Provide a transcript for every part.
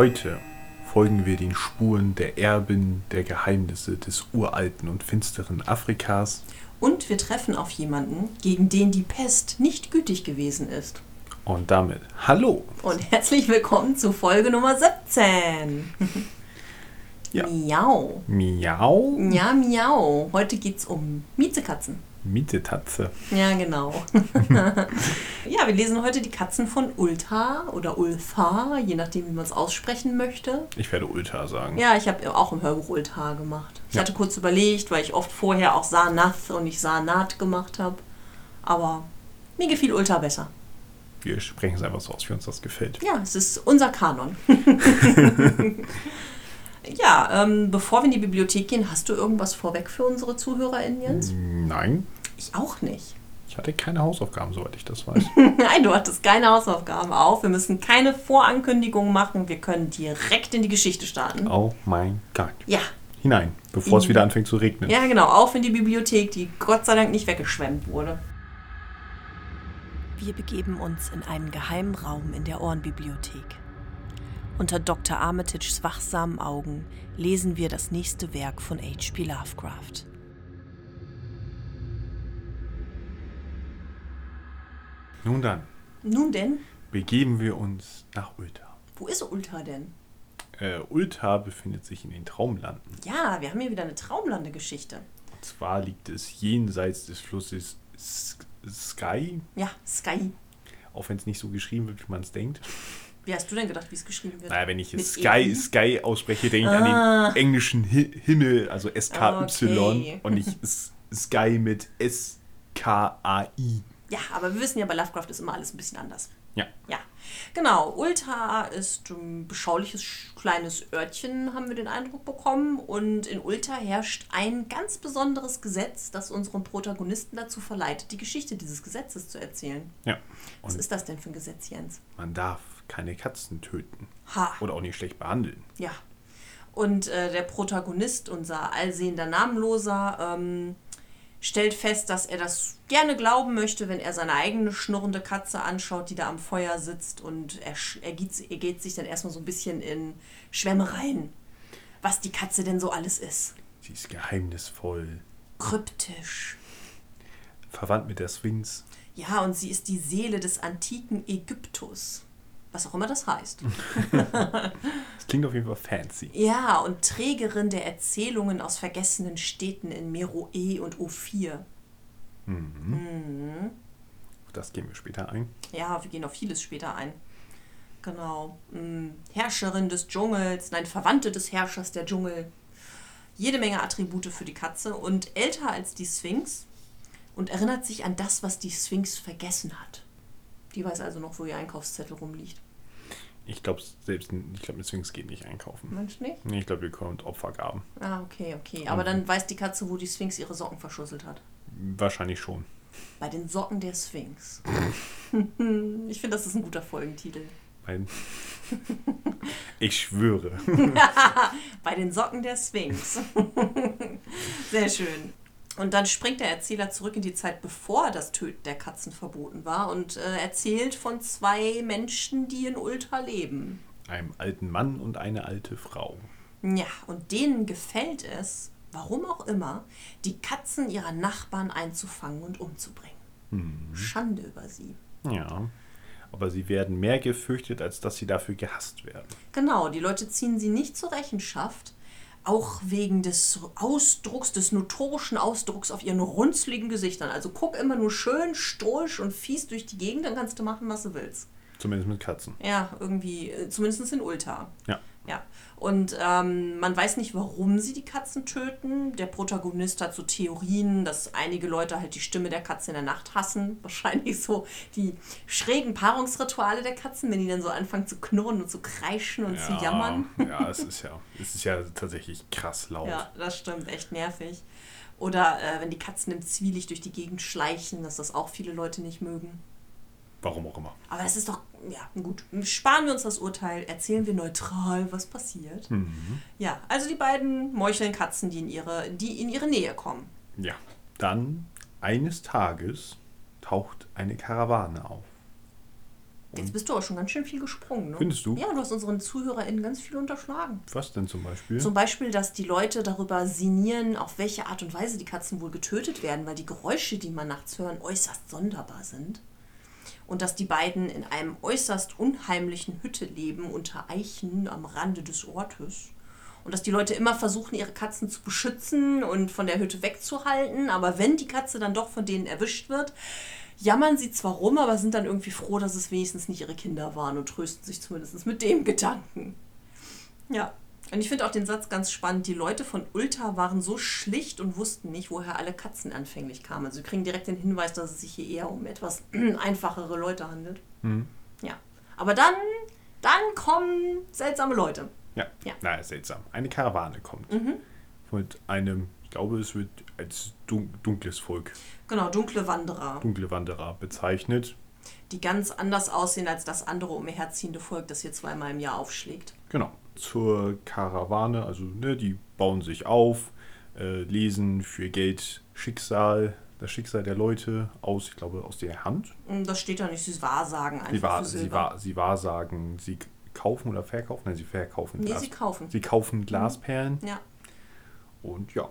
Heute folgen wir den Spuren der Erbin der Geheimnisse des uralten und finsteren Afrikas. Und wir treffen auf jemanden, gegen den die Pest nicht gütig gewesen ist. Und damit hallo. Und herzlich willkommen zu Folge Nummer 17. Ja. Miau. Miau. Ja, miau. Heute geht's um Miezekatzen. Mietetatze. Ja, genau. ja, wir lesen heute die Katzen von Ulta oder Ulfa, je nachdem, wie man es aussprechen möchte. Ich werde Ulta sagen. Ja, ich habe auch im Hörbuch Ulta gemacht. Ich Ja. hatte kurz überlegt, weil ich oft vorher auch Sanath und nicht Sanat gemacht habe. Aber mir gefiel Ulta besser. Wir sprechen es einfach so aus, wie uns das gefällt. Ja, es ist unser Kanon. ja, ähm, bevor wir in die Bibliothek gehen, hast du irgendwas vorweg für unsere ZuhörerInnen, Jens? Nein, Ich auch nicht. ich hatte keine Hausaufgaben, soweit ich das weiß. Nein, du hattest keine Hausaufgaben auf. Wir müssen keine Vorankündigung machen. Wir können direkt in die Geschichte starten. oh mein Gott. Ja, Hinein, bevor es wieder anfängt zu regnen. ja, genau. Auf in die Bibliothek, die Gott sei Dank nicht weggeschwemmt wurde. Wir begeben uns in einen geheimen Raum in der Ohrenbibliothek. Unter Dr. Armitages wachsamen Augen lesen wir das nächste Werk von H.P. Lovecraft. Nun dann, Nun denn, begeben wir uns nach Ulta. wo ist Ulta denn? Äh, Ulta befindet sich in den Traumlanden. Ja, wir haben hier wieder eine Traumlandegeschichte. Und zwar liegt es jenseits des Flusses S Sky, Ja, Sky. auch wenn es nicht so geschrieben wird, wie man es denkt. Wie hast du denn gedacht, wie es geschrieben wird? Naja, wenn ich jetzt Sky, EI? Sky ausspreche, denke ich an Ah. den englischen Hi Himmel, also SKY Okay. und nicht S Sky mit S-K-A-I. Ja, aber wir wissen ja, bei Lovecraft ist immer alles ein bisschen anders. Ja. Ja, genau. Ulta ist ein beschauliches sch- kleines Örtchen, haben wir den Eindruck bekommen. Und in Ulta herrscht ein ganz besonderes Gesetz, das unseren Protagonisten dazu verleitet, die Geschichte dieses Gesetzes zu erzählen. Ja. Was Und ist das denn für ein Gesetz, Jens? man darf keine Katzen töten. Ha. Oder auch nicht schlecht behandeln. Ja. Und äh, der Protagonist, unser allsehender Namenloser, ähm, stellt fest, dass er das gerne glauben möchte, wenn er seine eigene schnurrende Katze anschaut, die da am Feuer sitzt. Und er, er, geht, er geht sich dann erstmal so ein bisschen in Schwärmereien, was die Katze denn so alles ist. Sie ist geheimnisvoll, Kryptisch. verwandt mit der Sphinx. Ja, und sie ist die Seele des antiken Ägyptus. Was auch immer das heißt. Das klingt auf jeden Fall fancy. Ja, und Trägerin der Erzählungen aus vergessenen Städten in Meroe und O4. Auf das gehen wir später ein. Ja, wir gehen auf vieles später ein. Genau. Mm, Herrscherin des Dschungels, nein, Verwandte des Herrschers der Dschungel. Jede Menge Attribute für die Katze und älter als die Sphinx und erinnert sich an das, was die Sphinx vergessen hat. Die weiß also noch, wo ihr Einkaufszettel rumliegt. Ich glaube, selbst ich glaube, Sphinx geht nicht einkaufen. Meinst du nicht? Nee, ich glaube, wir kommen Opfergaben. Ah, okay, okay. Aber dann weiß die Katze, wo die Sphinx ihre Socken verschusselt hat. Wahrscheinlich schon. Bei den Socken der Sphinx. ich finde, das ist ein guter Folgentitel. Weil ich schwöre. Bei den Socken der Sphinx. Sehr schön. Und dann springt der Erzähler zurück in die Zeit, bevor das Töten der Katzen verboten war und äh, erzählt von zwei Menschen, die in Ulta leben. Einem alten Mann und eine alte Frau. Ja, und denen gefällt es, warum auch immer, die Katzen ihrer Nachbarn einzufangen und umzubringen. Schande über sie. Ja. Aber sie werden mehr gefürchtet, als dass sie dafür gehasst werden. Genau, die Leute ziehen sie nicht zur Rechenschaft, auch wegen des Ausdrucks, des notorischen Ausdrucks auf ihren runzligen Gesichtern. Also guck immer nur schön stoisch und fies durch die Gegend, dann kannst du machen, was du willst. Zumindest mit Katzen. Ja, irgendwie, äh, zumindest in Ulta. Ja. Ja. Und ähm, man weiß nicht, warum sie die Katzen töten. Der Protagonist hat so Theorien, dass einige Leute halt die Stimme der Katze in der Nacht hassen. Wahrscheinlich so die schrägen Paarungsrituale der Katzen, wenn die dann so anfangen zu knurren und zu kreischen und ja, zu jammern. Ja, es ist ja, es ist ja tatsächlich krass laut. Ja, das stimmt, echt nervig. Oder äh, wenn die Katzen im Zwielicht durch die Gegend schleichen, dass das auch viele Leute nicht mögen. Warum auch immer. Aber es ist doch, ja, gut. Sparen wir uns das Urteil, erzählen wir neutral, was passiert. Mhm. Ja, also die beiden meucheln Katzen, die in ihre, die in ihre Nähe kommen. Ja. Dann eines Tages taucht eine Karawane auf. Jetzt bist du auch schon ganz schön viel gesprungen, ne? Findest du? Ja, du hast unseren ZuhörerInnen ganz viel unterschlagen. Was denn zum Beispiel? Zum Beispiel, dass die Leute darüber sinnieren, auf welche Art und Weise die Katzen wohl getötet werden, weil die Geräusche, die man nachts hören, äußerst sonderbar sind. Und dass die beiden in einem äußerst unheimlichen Hütte leben, unter Eichen am Rande des Ortes. Und dass die Leute immer versuchen, ihre Katzen zu beschützen und von der Hütte wegzuhalten. Aber wenn die Katze dann doch von denen erwischt wird, jammern sie zwar rum, aber sind dann irgendwie froh, dass es wenigstens nicht ihre Kinder waren und trösten sich zumindest mit dem Gedanken. Ja. Und ich finde auch den Satz ganz spannend. Die Leute von Ulta waren so schlicht und wussten nicht, woher alle Katzen anfänglich kamen. Also wir kriegen direkt den Hinweis, dass es sich hier eher um etwas einfachere Leute handelt. Mhm. Ja. Aber dann, dann kommen seltsame Leute. Ja. Ja. Na, seltsam. Eine Karawane kommt. Mhm. Mit einem, ich glaube, es wird als dun dunkles Volk, Genau, dunkle Wanderer, dunkle Wanderer bezeichnet. die ganz anders aussehen als das andere umherziehende Volk, das hier zweimal im Jahr aufschlägt. Genau. Zur Karawane, also ne, die bauen sich auf, äh, lesen für Geld Schicksal, das Schicksal der Leute aus, ich glaube, aus der Hand. Und Das steht da nicht, sie wahrsagen einfach Sie, wahr, sie, wahr, sie wahrsagen, sie kaufen oder verkaufen? Nein, sie verkaufen Nee, Glas. sie kaufen. Sie kaufen Glasperlen. Ja, Und ja,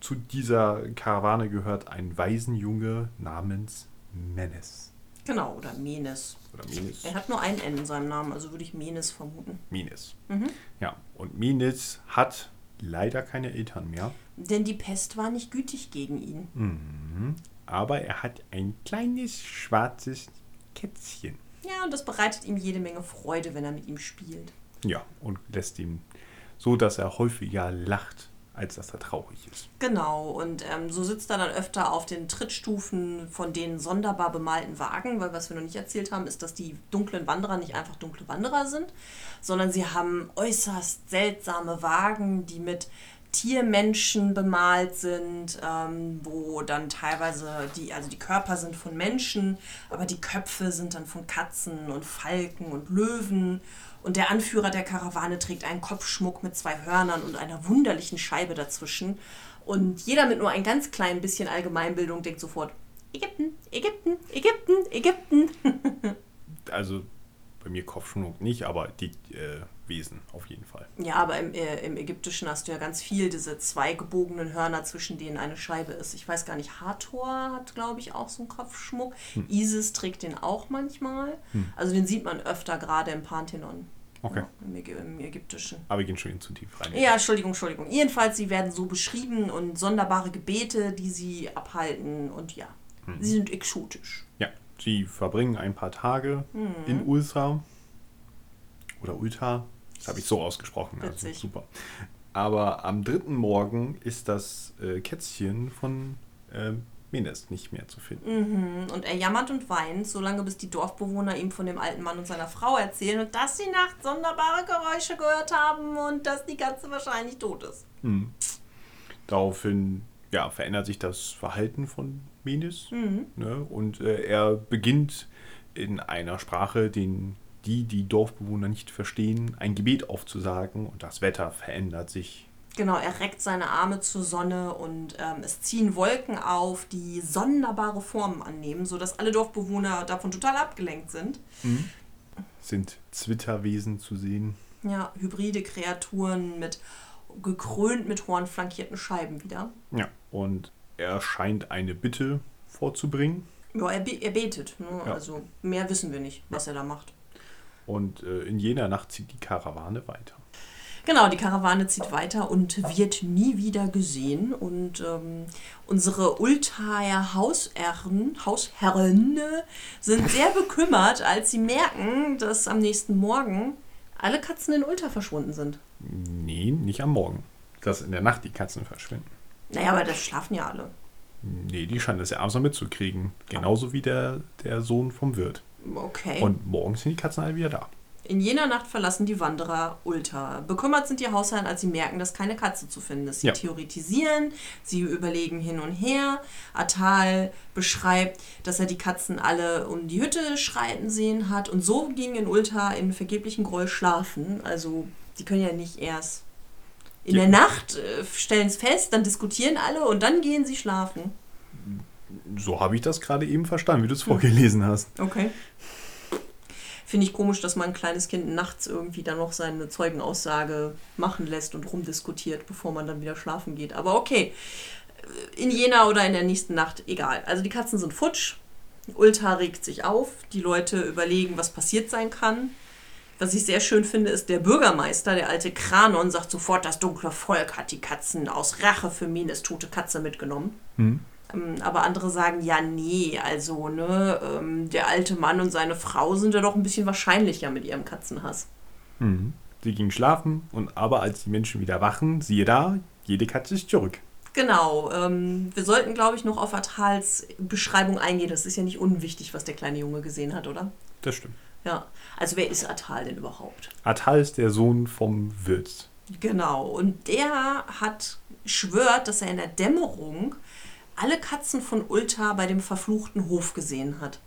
zu dieser Karawane gehört ein Waisenjunge namens Menes. Genau, oder Menes. Oder Menes. Er hat nur ein N in seinem Namen, also würde ich Menes vermuten. Menes. Mhm. Ja, und Menes hat leider keine Eltern mehr. Denn die Pest war nicht gütig gegen ihn. Mhm. Aber er hat ein kleines schwarzes Kätzchen. Ja, und das bereitet ihm jede Menge Freude, wenn er mit ihm spielt. Ja, und lässt ihn so, dass er häufiger lacht, als dass er traurig ist. Genau, und ähm, so sitzt er dann öfter auf den Trittstufen von den sonderbar bemalten Wagen, weil was wir noch nicht erzählt haben, ist, dass die dunklen Wanderer nicht einfach dunkle Wanderer sind, sondern sie haben äußerst seltsame Wagen, die mit Tiermenschen bemalt sind, ähm, wo dann teilweise die, also die Körper sind von Menschen, aber die Köpfe sind dann von Katzen und Falken und Löwen. Und der Anführer der Karawane trägt einen Kopfschmuck mit zwei Hörnern und einer wunderlichen Scheibe dazwischen. Und jeder mit nur ein ganz klein bisschen Allgemeinbildung denkt sofort, Ägypten, Ägypten, Ägypten, Ägypten. Also bei mir Kopfschmuck nicht, aber die äh, Wesen auf jeden Fall. Ja, aber im, äh, im Ägyptischen hast du ja ganz viel diese zwei gebogenen Hörner, zwischen denen eine Scheibe ist. Ich weiß gar nicht, Hathor hat, glaube ich, auch so einen Kopfschmuck. Isis trägt den auch manchmal. Also den sieht man öfter gerade im Pantheon. Okay. Ja, im, Ägy- Im Ägyptischen. Aber wir gehen schon zu tief rein. Ja, Entschuldigung, Entschuldigung. Jedenfalls, sie werden so beschrieben und sonderbare Gebete, die sie abhalten. Und ja, sie sind exotisch. Ja, sie verbringen ein paar Tage Mhm. in Ulsa. Oder Ulta. Das habe ich so ausgesprochen. Also Witzig. super. Aber am dritten Morgen ist das äh, Kätzchen von äh, Menes nicht mehr zu finden. Und er jammert und weint, solange bis die Dorfbewohner ihm von dem alten Mann und seiner Frau erzählen und dass sie nachts sonderbare Geräusche gehört haben und dass die Katze wahrscheinlich tot ist. Daraufhin ja, verändert sich das Verhalten von Menes. Mhm. Ne? Und äh, er beginnt in einer Sprache, den die, die Dorfbewohner nicht verstehen, ein Gebet aufzusagen. Und das Wetter verändert sich Genau, er reckt seine Arme zur Sonne und ähm, es ziehen Wolken auf, die sonderbare Formen annehmen, sodass alle Dorfbewohner davon total abgelenkt sind. sind Zwitterwesen zu sehen. Ja, hybride Kreaturen mit gekrönt mit hornflankierten Scheiben wieder. Ja. Und er scheint eine Bitte vorzubringen. Ja, er, be er betet. Ne? Ja. Also mehr wissen wir nicht, was er da macht. Und äh, in jener Nacht zieht die Karawane weiter. Genau, die Karawane zieht weiter und wird nie wieder gesehen. Und ähm, unsere Ultaer Hausherren, Hausherren sind sehr bekümmert, als sie merken, dass am nächsten Morgen alle Katzen in Ulta verschwunden sind. Nee, nicht am Morgen. Dass in der Nacht die Katzen verschwinden. Naja, aber das schlafen ja alle. Nee, die scheinen das ja abends noch mitzukriegen. Genauso wie der, der Sohn vom Wirt. Okay. Und morgens sind die Katzen alle wieder da. In jener Nacht verlassen die Wanderer Ulta. Bekümmert sind die Hausherren, als sie merken, dass keine Katze zu finden ist. Sie Ja. theoretisieren, sie überlegen hin und her. Atal beschreibt, dass er die Katzen alle um die Hütte schreiten sehen hat. Und so ging in Ulta in vergeblichen Groll schlafen. Also, die können ja nicht erst in Ja. der Nacht äh, stellen es fest, dann diskutieren alle und dann gehen sie schlafen. So habe ich das gerade eben verstanden, wie du es vorgelesen hast. Okay. Finde ich komisch, dass man ein kleines Kind nachts irgendwie dann noch seine Zeugenaussage machen lässt und rumdiskutiert, bevor man dann wieder schlafen geht. Aber okay. In Jena oder in der nächsten Nacht, egal. Also die Katzen sind futsch. Ulta regt sich auf. Die Leute überlegen, was passiert sein kann. Was ich sehr schön finde, ist der Bürgermeister, der alte Kranon, sagt sofort, das dunkle Volk hat die Katzen aus Rache für Mines tote Katze mitgenommen. Ähm, Aber andere sagen, ja, nee, also, ne, ähm, der alte Mann und seine Frau sind ja doch ein bisschen wahrscheinlicher mit ihrem Katzenhass. Sie gingen schlafen, und aber als die Menschen wieder wachen, siehe da, jede Katze ist zurück. Genau, ähm, wir sollten, glaube ich, noch auf Atals Beschreibung eingehen. Das ist ja nicht unwichtig, was der kleine Junge gesehen hat, oder? Das stimmt. Ja, also wer ist Atal denn überhaupt? Atal ist der Sohn vom Wirt. Genau, und der hat schwört, dass er in der Dämmerung alle Katzen von Ulta bei dem verfluchten Hof gesehen hat.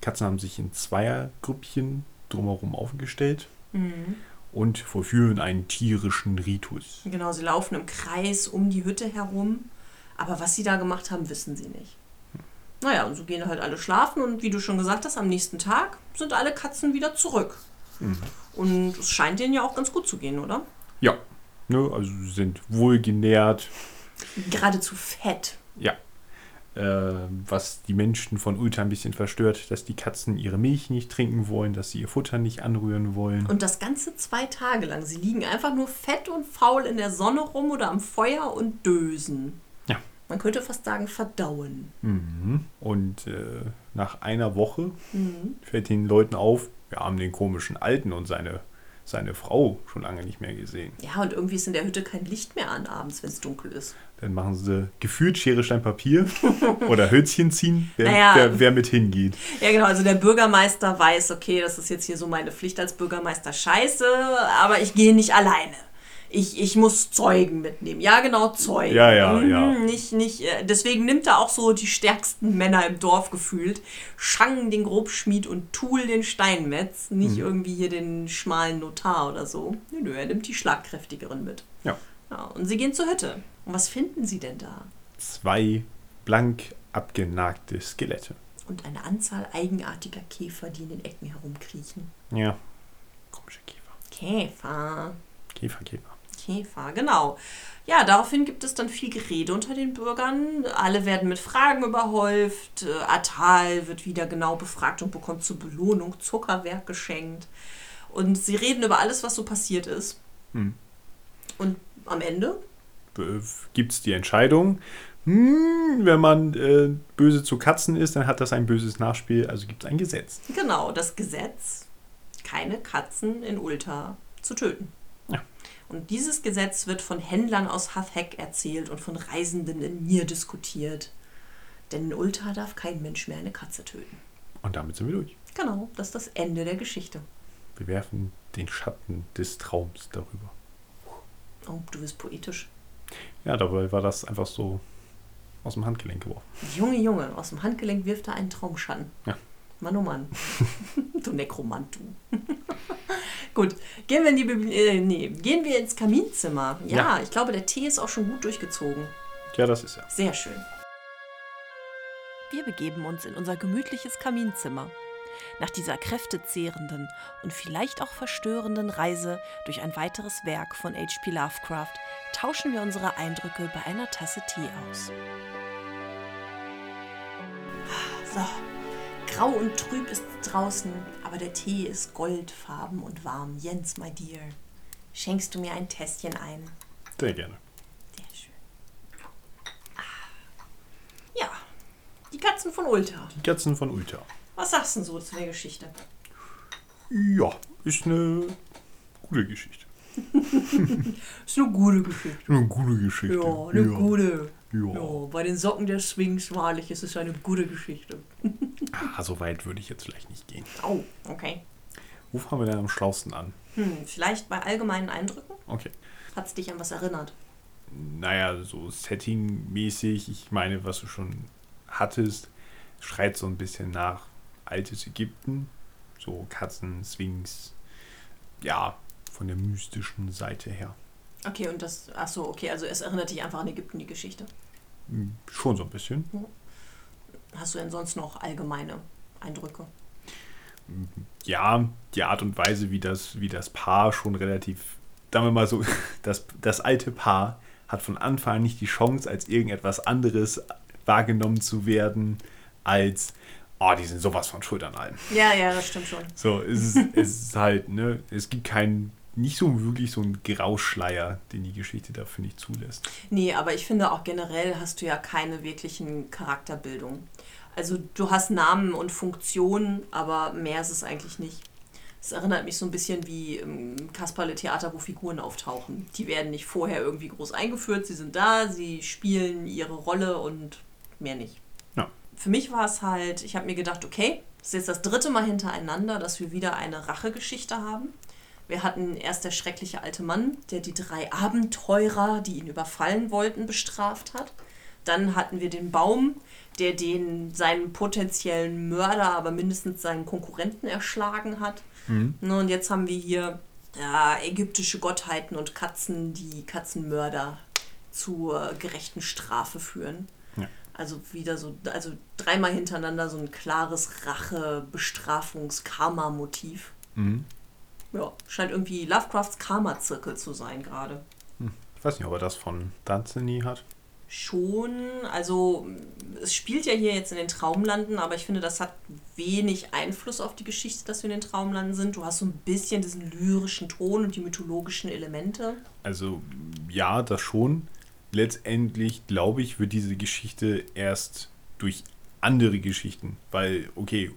Katzen haben sich in Zweiergrüppchen drumherum aufgestellt und vollführen einen tierischen Ritus. Genau, sie laufen im Kreis um die Hütte herum. Aber was sie da gemacht haben, wissen sie nicht. Naja, und so gehen halt alle schlafen und wie du schon gesagt hast, am nächsten Tag sind alle Katzen wieder zurück. Und es scheint denen ja auch ganz gut zu gehen, oder? Ja, ne, also sie sind wohlgenährt. Geradezu fett. Ja. Äh, was die Menschen von Ulta ein bisschen verstört, dass die Katzen ihre Milch nicht trinken wollen, dass sie ihr Futter nicht anrühren wollen. Und das Ganze zwei Tage lang. Sie liegen einfach nur fett und faul in der Sonne rum oder am Feuer und dösen. Ja. Man könnte fast sagen, verdauen. Und äh, nach einer Woche fällt den Leuten auf, wir haben den komischen Alten und seine, seine Frau schon lange nicht mehr gesehen. Ja, und irgendwie ist in der Hütte kein Licht mehr an abends, wenn es dunkel ist. Dann machen sie gefühlt Schere, Stein, Papier oder Hölzchen ziehen, wer, Naja. wer, wer mit hingeht. Ja, genau. Also der Bürgermeister weiß, okay, das ist jetzt hier so meine Pflicht als Bürgermeister. Scheiße, aber ich gehe nicht alleine. Ich, ich muss Zeugen mitnehmen. Ja, genau, Zeugen. Ja, ja, Mhm, ja. Nicht, nicht, äh, deswegen nimmt er auch so die stärksten Männer im Dorf gefühlt. Schang den Grobschmied und Tool den Steinmetz. Nicht Mhm. irgendwie hier den schmalen Notar oder so. Nö, nö, er nimmt die schlagkräftigeren mit. Ja. Ja, und sie gehen zur Hütte. Und was finden sie denn da? Zwei blank abgenagte Skelette. Und eine Anzahl eigenartiger Käfer, die in den Ecken herumkriechen. Ja. Komische Käfer. Käfer. Käfer, Käfer. Käfer, genau. Ja, daraufhin gibt es dann viel Gerede unter den Bürgern. Alle werden mit Fragen überhäuft. Äh, Atal wird wieder genau befragt und bekommt zur Belohnung Zuckerwerk geschenkt. Und sie reden über alles, was so passiert ist. Und am Ende Gibt es die Entscheidung, hm, wenn man äh, böse zu Katzen ist, dann hat das ein böses Nachspiel, also gibt es ein Gesetz. Genau, das Gesetz, keine Katzen in Ulta zu töten. Und dieses Gesetz wird von Händlern aus Hathek erzählt und von Reisenden in Nir diskutiert. Denn in Ulta darf kein Mensch mehr eine Katze töten. Und damit sind wir durch. Genau, das ist das Ende der Geschichte. Wir werfen den Schatten des Traums darüber. Oh, du bist poetisch. Ja, dabei war das einfach so aus dem Handgelenk geworfen. Junge, Junge, aus dem Handgelenk wirft er einen Traumschatten. Ja. Mann, oh Mann. du Nekromant, du. gut, gehen wir in die Bibli äh, nee, gehen wir ins Kaminzimmer. Ja, Ja. ich glaube, der Tee ist auch schon gut durchgezogen. Ja, das ist er. Sehr schön. Wir begeben uns in unser gemütliches Kaminzimmer. Nach dieser kräftezehrenden und vielleicht auch verstörenden Reise durch ein weiteres Werk von H.P. Lovecraft tauschen wir unsere Eindrücke bei einer Tasse Tee aus. So, grau und trüb ist draußen, aber der Tee ist goldfarben und warm. Jens, my dear, schenkst du mir ein Tässchen ein? Sehr gerne. Sehr schön. Ah. Ja, die Katzen von Ulta. Die Katzen von Ulta. Was sagst du denn so zu der Geschichte? Ja, ist eine gute Geschichte. ist eine gute Geschichte. Eine gute Geschichte. Ja, eine ja. gute. Ja. Ja, bei den Socken der Swings wahrlich ist es eine gute Geschichte. Ah, so weit würde ich jetzt vielleicht nicht gehen. Oh, okay. Wo fangen wir denn am schlausten an? Hm, vielleicht bei allgemeinen Eindrücken? Okay. Hat es dich an was erinnert? Naja, so Setting-mäßig, ich meine, was du schon hattest, schreit so ein bisschen nach altes Ägypten. So Katzen, Sphinx. Ja, von der mystischen Seite her. Okay, und das, ach so, okay, also es erinnert dich einfach an Ägypten, die Geschichte. Hm, Schon so ein bisschen. Hast du denn sonst noch allgemeine Eindrücke? Ja, die Art und Weise, wie das, wie das Paar schon relativ, sagen wir mal so, das, das alte Paar hat von Anfang an nicht die Chance, als irgendetwas anderes wahrgenommen zu werden, als, oh, die sind sowas von Schuld an allem. Ja, ja, das stimmt schon. So, es ist, es ist halt, ne, es gibt keinen, nicht so wirklich so einen Grauschleier, den die Geschichte dafür nicht zulässt. Nee, aber ich finde auch generell hast du ja keine wirklichen Charakterbildung. Also du hast Namen und Funktionen, aber mehr ist es eigentlich nicht. Es erinnert mich so ein bisschen wie im Kasperle-Theater, wo Figuren auftauchen. Die werden nicht vorher irgendwie groß eingeführt, sie sind da, sie spielen ihre Rolle und mehr nicht. Ja. Für mich war es halt, ich habe mir gedacht, okay, das ist jetzt das dritte Mal hintereinander, dass wir wieder eine Rachegeschichte haben. Wir hatten erst der schreckliche alte Mann, der die drei Abenteurer, die ihn überfallen wollten, bestraft hat. Dann hatten wir den Baum, der den seinen potenziellen Mörder, aber mindestens seinen Konkurrenten erschlagen hat. Ne, Und jetzt haben wir hier ja, ägyptische Gottheiten und Katzen, die Katzenmörder zur gerechten Strafe führen. Ja. Also wieder so, also dreimal hintereinander so ein klares Rache-Bestrafungs-Karma-Motiv. Mhm. Ja, scheint irgendwie Lovecrafts Karma-Zirkel zu sein gerade. Ich weiß nicht, ob er das von Danzini hat. Schon, also es spielt ja hier jetzt in den Traumlanden, aber ich finde, das hat wenig Einfluss auf die Geschichte, dass wir in den Traumlanden sind. Du hast so ein bisschen diesen lyrischen Ton und die mythologischen Elemente. Also ja, das schon. Letztendlich, glaube ich, wird diese Geschichte erst durch andere Geschichten, weil, okay,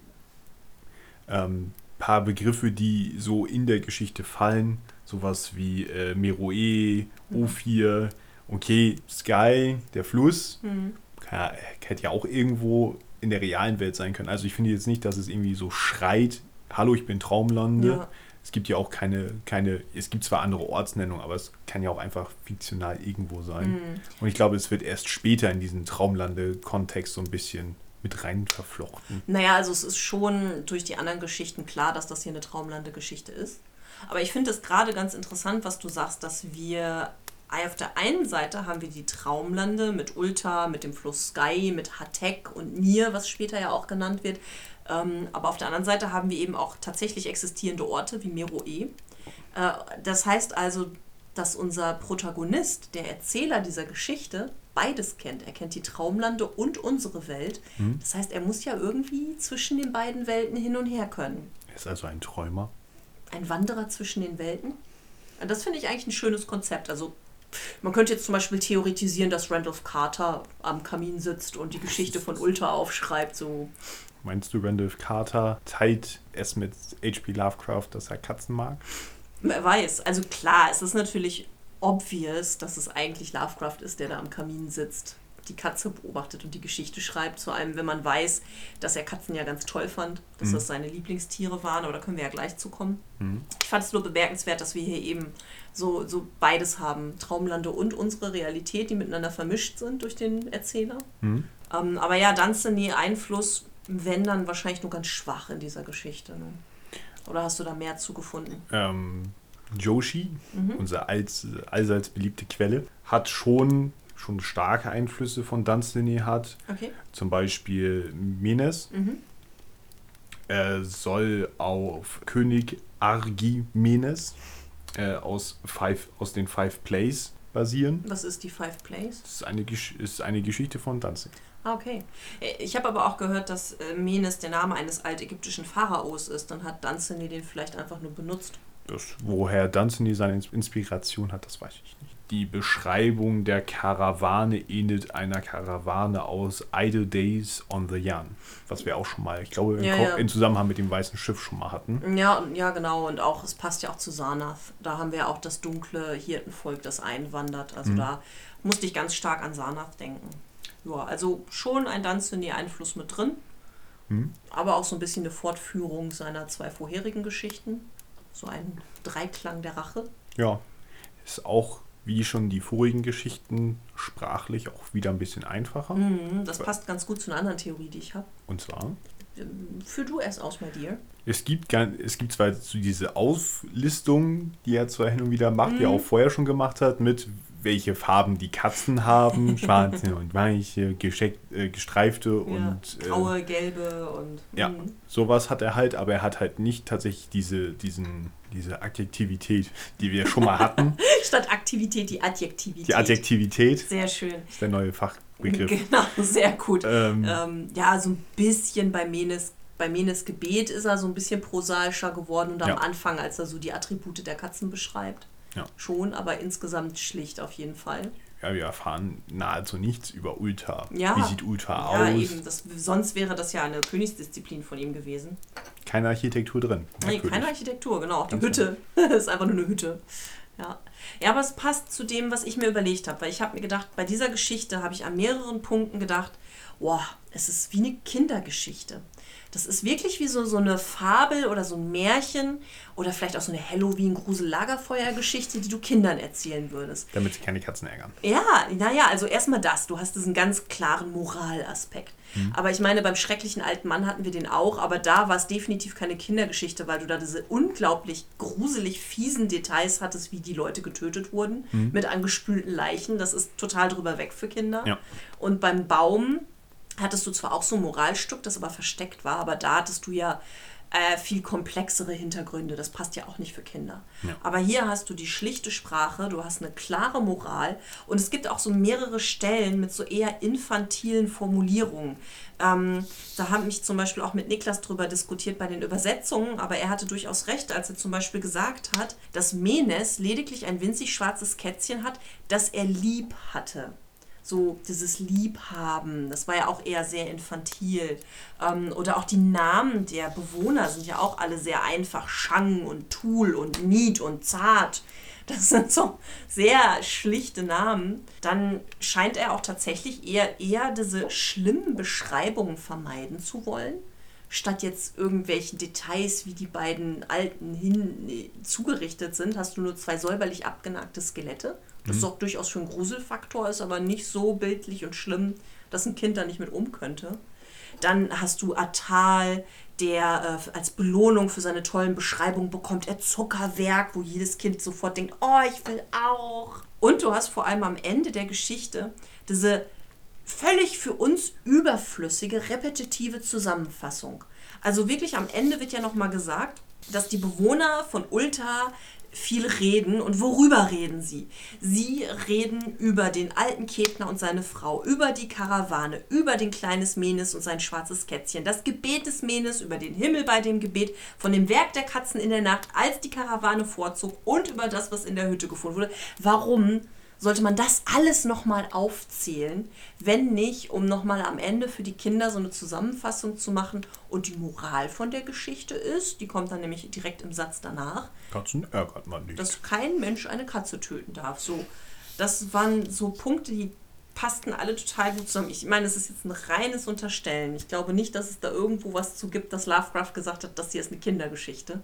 ähm, paar Begriffe, die so in der Geschichte fallen, sowas wie äh, Meroe, Ophir, okay, Sky, der Fluss, kann, hätte ja auch irgendwo in der realen Welt sein können. Also ich finde jetzt nicht, dass es irgendwie so schreit, hallo, ich bin Traumlande. Ja. Es gibt ja auch keine, keine, es gibt zwar andere Ortsnennungen, aber es kann ja auch einfach fiktional irgendwo sein. Und ich glaube, es wird erst später in diesen Traumlande-Kontext so ein bisschen mit rein verflochten. Naja, also es ist schon durch die anderen Geschichten klar, dass das hier eine Traumlande-Geschichte ist. Aber ich finde es gerade ganz interessant, was du sagst, dass wir auf der einen Seite haben wir die Traumlande mit Ulta, mit dem Fluss Sky, mit Hatek und Nir, was später ja auch genannt wird. Ähm, aber auf der anderen Seite haben wir eben auch tatsächlich existierende Orte wie Meroe. Äh, das heißt also, dass unser Protagonist, der Erzähler dieser Geschichte, beides kennt. Er kennt die Traumlande und unsere Welt. Das heißt, er muss ja irgendwie zwischen den beiden Welten hin und her können. Er ist also ein Träumer. Ein Wanderer zwischen den Welten. Und das finde ich eigentlich ein schönes Konzept. Also man könnte jetzt zum Beispiel theoretisieren, dass Randolph Carter am Kamin sitzt und die Geschichte von Ulta aufschreibt. So, Meinst du, Randolph Carter teilt es mit H.P. Lovecraft, dass er Katzen mag? wer weiß. Also klar, es ist natürlich obvious, dass es eigentlich Lovecraft ist, der da am Kamin sitzt, die Katze beobachtet und die Geschichte schreibt. Vor allem, wenn man weiß, dass er Katzen ja ganz toll fand, dass das seine Lieblingstiere waren. Aber da können wir ja gleich zu kommen. Ich fand es nur bemerkenswert, dass wir hier eben so, so beides haben. Traumlande und unsere Realität, die miteinander vermischt sind durch den Erzähler. Ähm, aber ja, Dunsany Einfluss, wenn dann wahrscheinlich nur ganz schwach in dieser Geschichte. Ne? Oder hast du da mehr zugefunden? ähm, Joshi, unsere alls, allseits beliebte Quelle, hat schon, schon starke Einflüsse von Dunsany hat. Okay. Zum Beispiel Menes. Er soll auf König Argimenes äh, aus, Five, aus den Five Plays basieren. Was ist die Five Plays? Das ist eine, Gesch ist eine Geschichte von Danzig. Ah, okay. Äh, Ich habe aber auch gehört, dass äh, Menes der Name eines altägyptischen Pharaos ist. Dann hat Dunsany den vielleicht einfach nur benutzt. Das, woher Dunsany seine Ins- Inspiration hat, das weiß ich nicht. die Beschreibung der Karawane ähnelt einer Karawane aus Idle Days on the Yan. Was wir auch schon mal, ich glaube, Ja, im, ja. in Zusammenhang mit dem weißen Schiff schon mal hatten. Ja, ja, genau. Und auch, es passt ja auch zu Sanath. Da haben wir auch das dunkle Hirtenvolk, das einwandert. Also da musste ich ganz stark an Sanath denken. Ja, also schon ein Dunsany-Einfluss mit drin. Aber auch so ein bisschen eine Fortführung seiner zwei vorherigen Geschichten. So ein Dreiklang der Rache. Ja, ist auch wie schon die vorigen Geschichten sprachlich auch wieder ein bisschen einfacher. Mhm, das passt ganz gut zu einer anderen Theorie, die ich habe. Und zwar, Führ du erst aus, my dear. es gibt, es gibt zwar so diese Auflistung, die er zwar hin und wieder macht, die er auch vorher schon gemacht hat, mit welche Farben die Katzen haben, schwarze und weiche, äh, gestreifte und ja, äh, graue, gelbe und. Ja, Mhm. sowas hat er halt, aber er hat halt nicht tatsächlich diese, diesen, diese Adjektivität, die wir schon mal hatten. Statt Aktivität die Adjektivität. Die Adjektivität Sehr schön. ist der neue Fachbegriff. Genau, sehr gut. Ähm, Ähm, ja, so ein bisschen bei Menes, bei Menes Gebet ist er so ein bisschen prosaischer geworden und am Ja. Anfang, als er so die Attribute der Katzen beschreibt. Ja. Schon, aber insgesamt schlicht auf jeden Fall. ja, wir erfahren nahezu nichts über Ulta. Ja. Wie sieht Ulta Ja, aus? eben. Das, sonst wäre das ja eine Königsdisziplin von ihm gewesen. Keine Architektur drin. Nee, Merkwürdig. keine Architektur, genau. Auch die Ganz Hütte. ist einfach nur eine Hütte. Ja. ja, aber es passt zu dem, was ich mir überlegt habe. Weil ich habe mir gedacht, bei dieser Geschichte habe ich an mehreren Punkten gedacht, wow, es ist wie eine Kindergeschichte. Das ist wirklich wie so, so eine Fabel oder so ein Märchen oder vielleicht auch so eine Halloween-Grusel-Lagerfeuer-Geschichte, die du Kindern erzählen würdest. Damit sich keine Katzen ärgern. Ja, naja, also erstmal das. Du hast diesen ganz klaren Moralaspekt. Aber ich meine, beim schrecklichen alten Mann hatten wir den auch, aber da war es definitiv keine Kindergeschichte, weil du da diese unglaublich gruselig fiesen Details hattest, wie die Leute getötet wurden mit angespülten Leichen. Das ist total drüber weg für Kinder. Ja. Und beim Baum hattest du zwar auch so ein Moralstück, das aber versteckt war, aber da hattest du ja äh, viel komplexere Hintergründe. Das passt ja auch nicht für Kinder. Ja. Aber hier hast du die schlichte Sprache, du hast eine klare Moral und es gibt auch so mehrere Stellen mit so eher infantilen Formulierungen. Ähm, da haben mich zum Beispiel auch mit Niklas drüber diskutiert bei den Übersetzungen, aber er hatte durchaus recht, als er zum Beispiel gesagt hat, dass Menes lediglich ein winzig schwarzes Kätzchen hat, das er lieb hatte so dieses Liebhaben, das war ja auch eher sehr infantil. Ähm, oder auch die Namen der Bewohner sind ja auch alle sehr einfach. Shang und Tul und Nied und Zart. Das sind so sehr schlichte Namen. Dann scheint er auch tatsächlich eher, eher diese schlimmen Beschreibungen vermeiden zu wollen. Statt jetzt irgendwelchen Details, wie die beiden Alten hin zugerichtet sind, hast du nur zwei säuberlich abgenagte Skelette. Das sorgt durchaus für einen Gruselfaktor, ist aber nicht so bildlich und schlimm, dass ein Kind da nicht mit um könnte. Dann hast du Atal, der äh, als Belohnung für seine tollen Beschreibungen bekommt er Zuckerwerk, wo jedes Kind sofort denkt, oh, ich will auch. Und du hast vor allem am Ende der Geschichte diese völlig für uns überflüssige, repetitive Zusammenfassung. Also wirklich am Ende wird ja nochmal gesagt, dass die Bewohner von Ulta viel reden und worüber reden sie? Sie reden über den alten Ketner und seine Frau, über die Karawane, über den kleines Menes und sein schwarzes Kätzchen, das Gebet des Menes, über den Himmel bei dem Gebet, von dem Werk der Katzen in der Nacht, als die Karawane vorzog und über das, was in der Hütte gefunden wurde. Warum sollte man das alles nochmal aufzählen, wenn nicht, um nochmal am Ende für die Kinder so eine Zusammenfassung zu machen. Und die Moral von der Geschichte ist, die kommt dann nämlich direkt im Satz danach, Katzen ärgert man nicht. dass kein Mensch eine Katze töten darf. So, das waren so Punkte, die passten alle total gut zusammen. Ich meine, es ist jetzt ein reines Unterstellen. Ich glaube nicht, dass es da irgendwo was zu gibt, dass Lovecraft gesagt hat, das hier ist eine Kindergeschichte.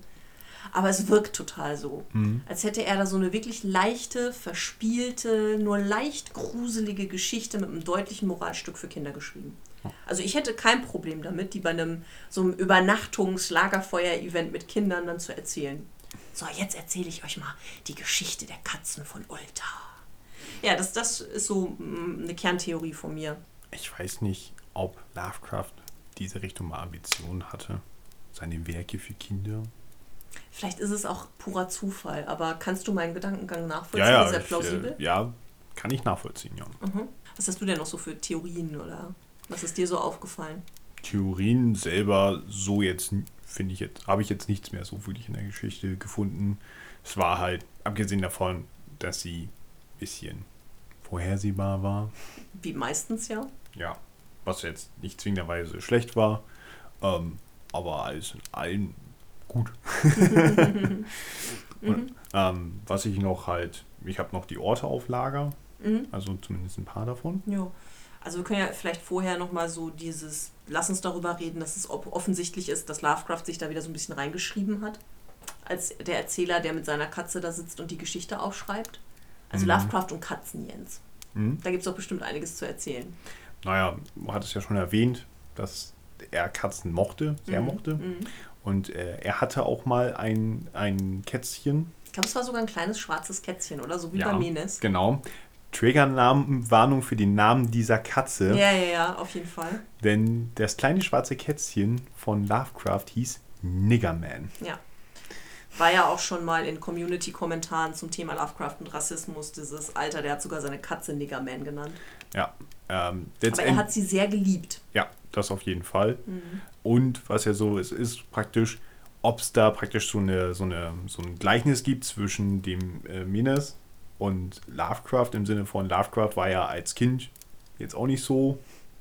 Aber es wirkt total so. Als hätte er da so eine wirklich leichte, verspielte, nur leicht gruselige Geschichte mit einem deutlichen Moralstück für Kinder geschrieben. Also ich hätte kein Problem damit, die bei einem so einem Übernachtungs-Lagerfeuer-Event mit Kindern dann zu erzählen. So, jetzt erzähle ich euch mal die Geschichte der Katzen von Ulta. Ja, das, das ist so mm, eine Kerntheorie von mir. Ich weiß nicht, ob Lovecraft diese Richtung mal Ambitionen hatte. Seine Werke für Kinder. Vielleicht ist es auch purer Zufall, aber kannst du meinen Gedankengang nachvollziehen? Sehr ich, plausibel. äh, ja, kann ich nachvollziehen, ja. Mhm. Was hast du denn noch so für Theorien oder was ist dir so aufgefallen? Theorien selber so jetzt, finde ich jetzt, habe ich jetzt nichts mehr so wirklich in der Geschichte gefunden. Es war halt, abgesehen davon, dass sie bisschen vorhersehbar war. Wie meistens ja. Ja, was jetzt nicht zwingenderweise schlecht war, ähm, aber alles in allem gut. Und, ähm, was ich noch halt, ich habe noch die Orte auf Lager, Mhm. also zumindest ein paar davon. Ja. Also wir können ja vielleicht vorher nochmal so dieses, lass uns darüber reden, dass es ob- offensichtlich ist, dass Lovecraft sich da wieder so ein bisschen reingeschrieben hat. Als der Erzähler, der mit seiner Katze da sitzt und die Geschichte aufschreibt. Also Mhm. Lovecraft und Katzen, Jens. Mhm. Da gibt es doch bestimmt einiges zu erzählen. Naja, du hattest ja schon erwähnt, dass er Katzen mochte, sehr Mhm. mochte. Und äh, er hatte auch mal ein, ein Kätzchen. Ich glaube, es war sogar ein kleines schwarzes Kätzchen, oder? So wie Ja, bei Menes. Genau. Triggerwarnung für den Namen dieser Katze. Ja, ja, ja, auf jeden Fall. Denn das kleine schwarze Kätzchen von Lovecraft hieß Niggerman. Ja. War ja auch schon mal in Community-Kommentaren zum Thema Lovecraft und Rassismus dieses Alter, der hat sogar seine Katze Niggerman genannt. Ja. Ähm, Aber er hat sie sehr geliebt. ja, das auf jeden Fall. Mhm. Und was ja so ist, ist praktisch, ob es da praktisch so, eine, so, eine, so ein Gleichnis gibt zwischen dem äh, Minas und Lovecraft im Sinne von Lovecraft war ja als Kind jetzt auch nicht so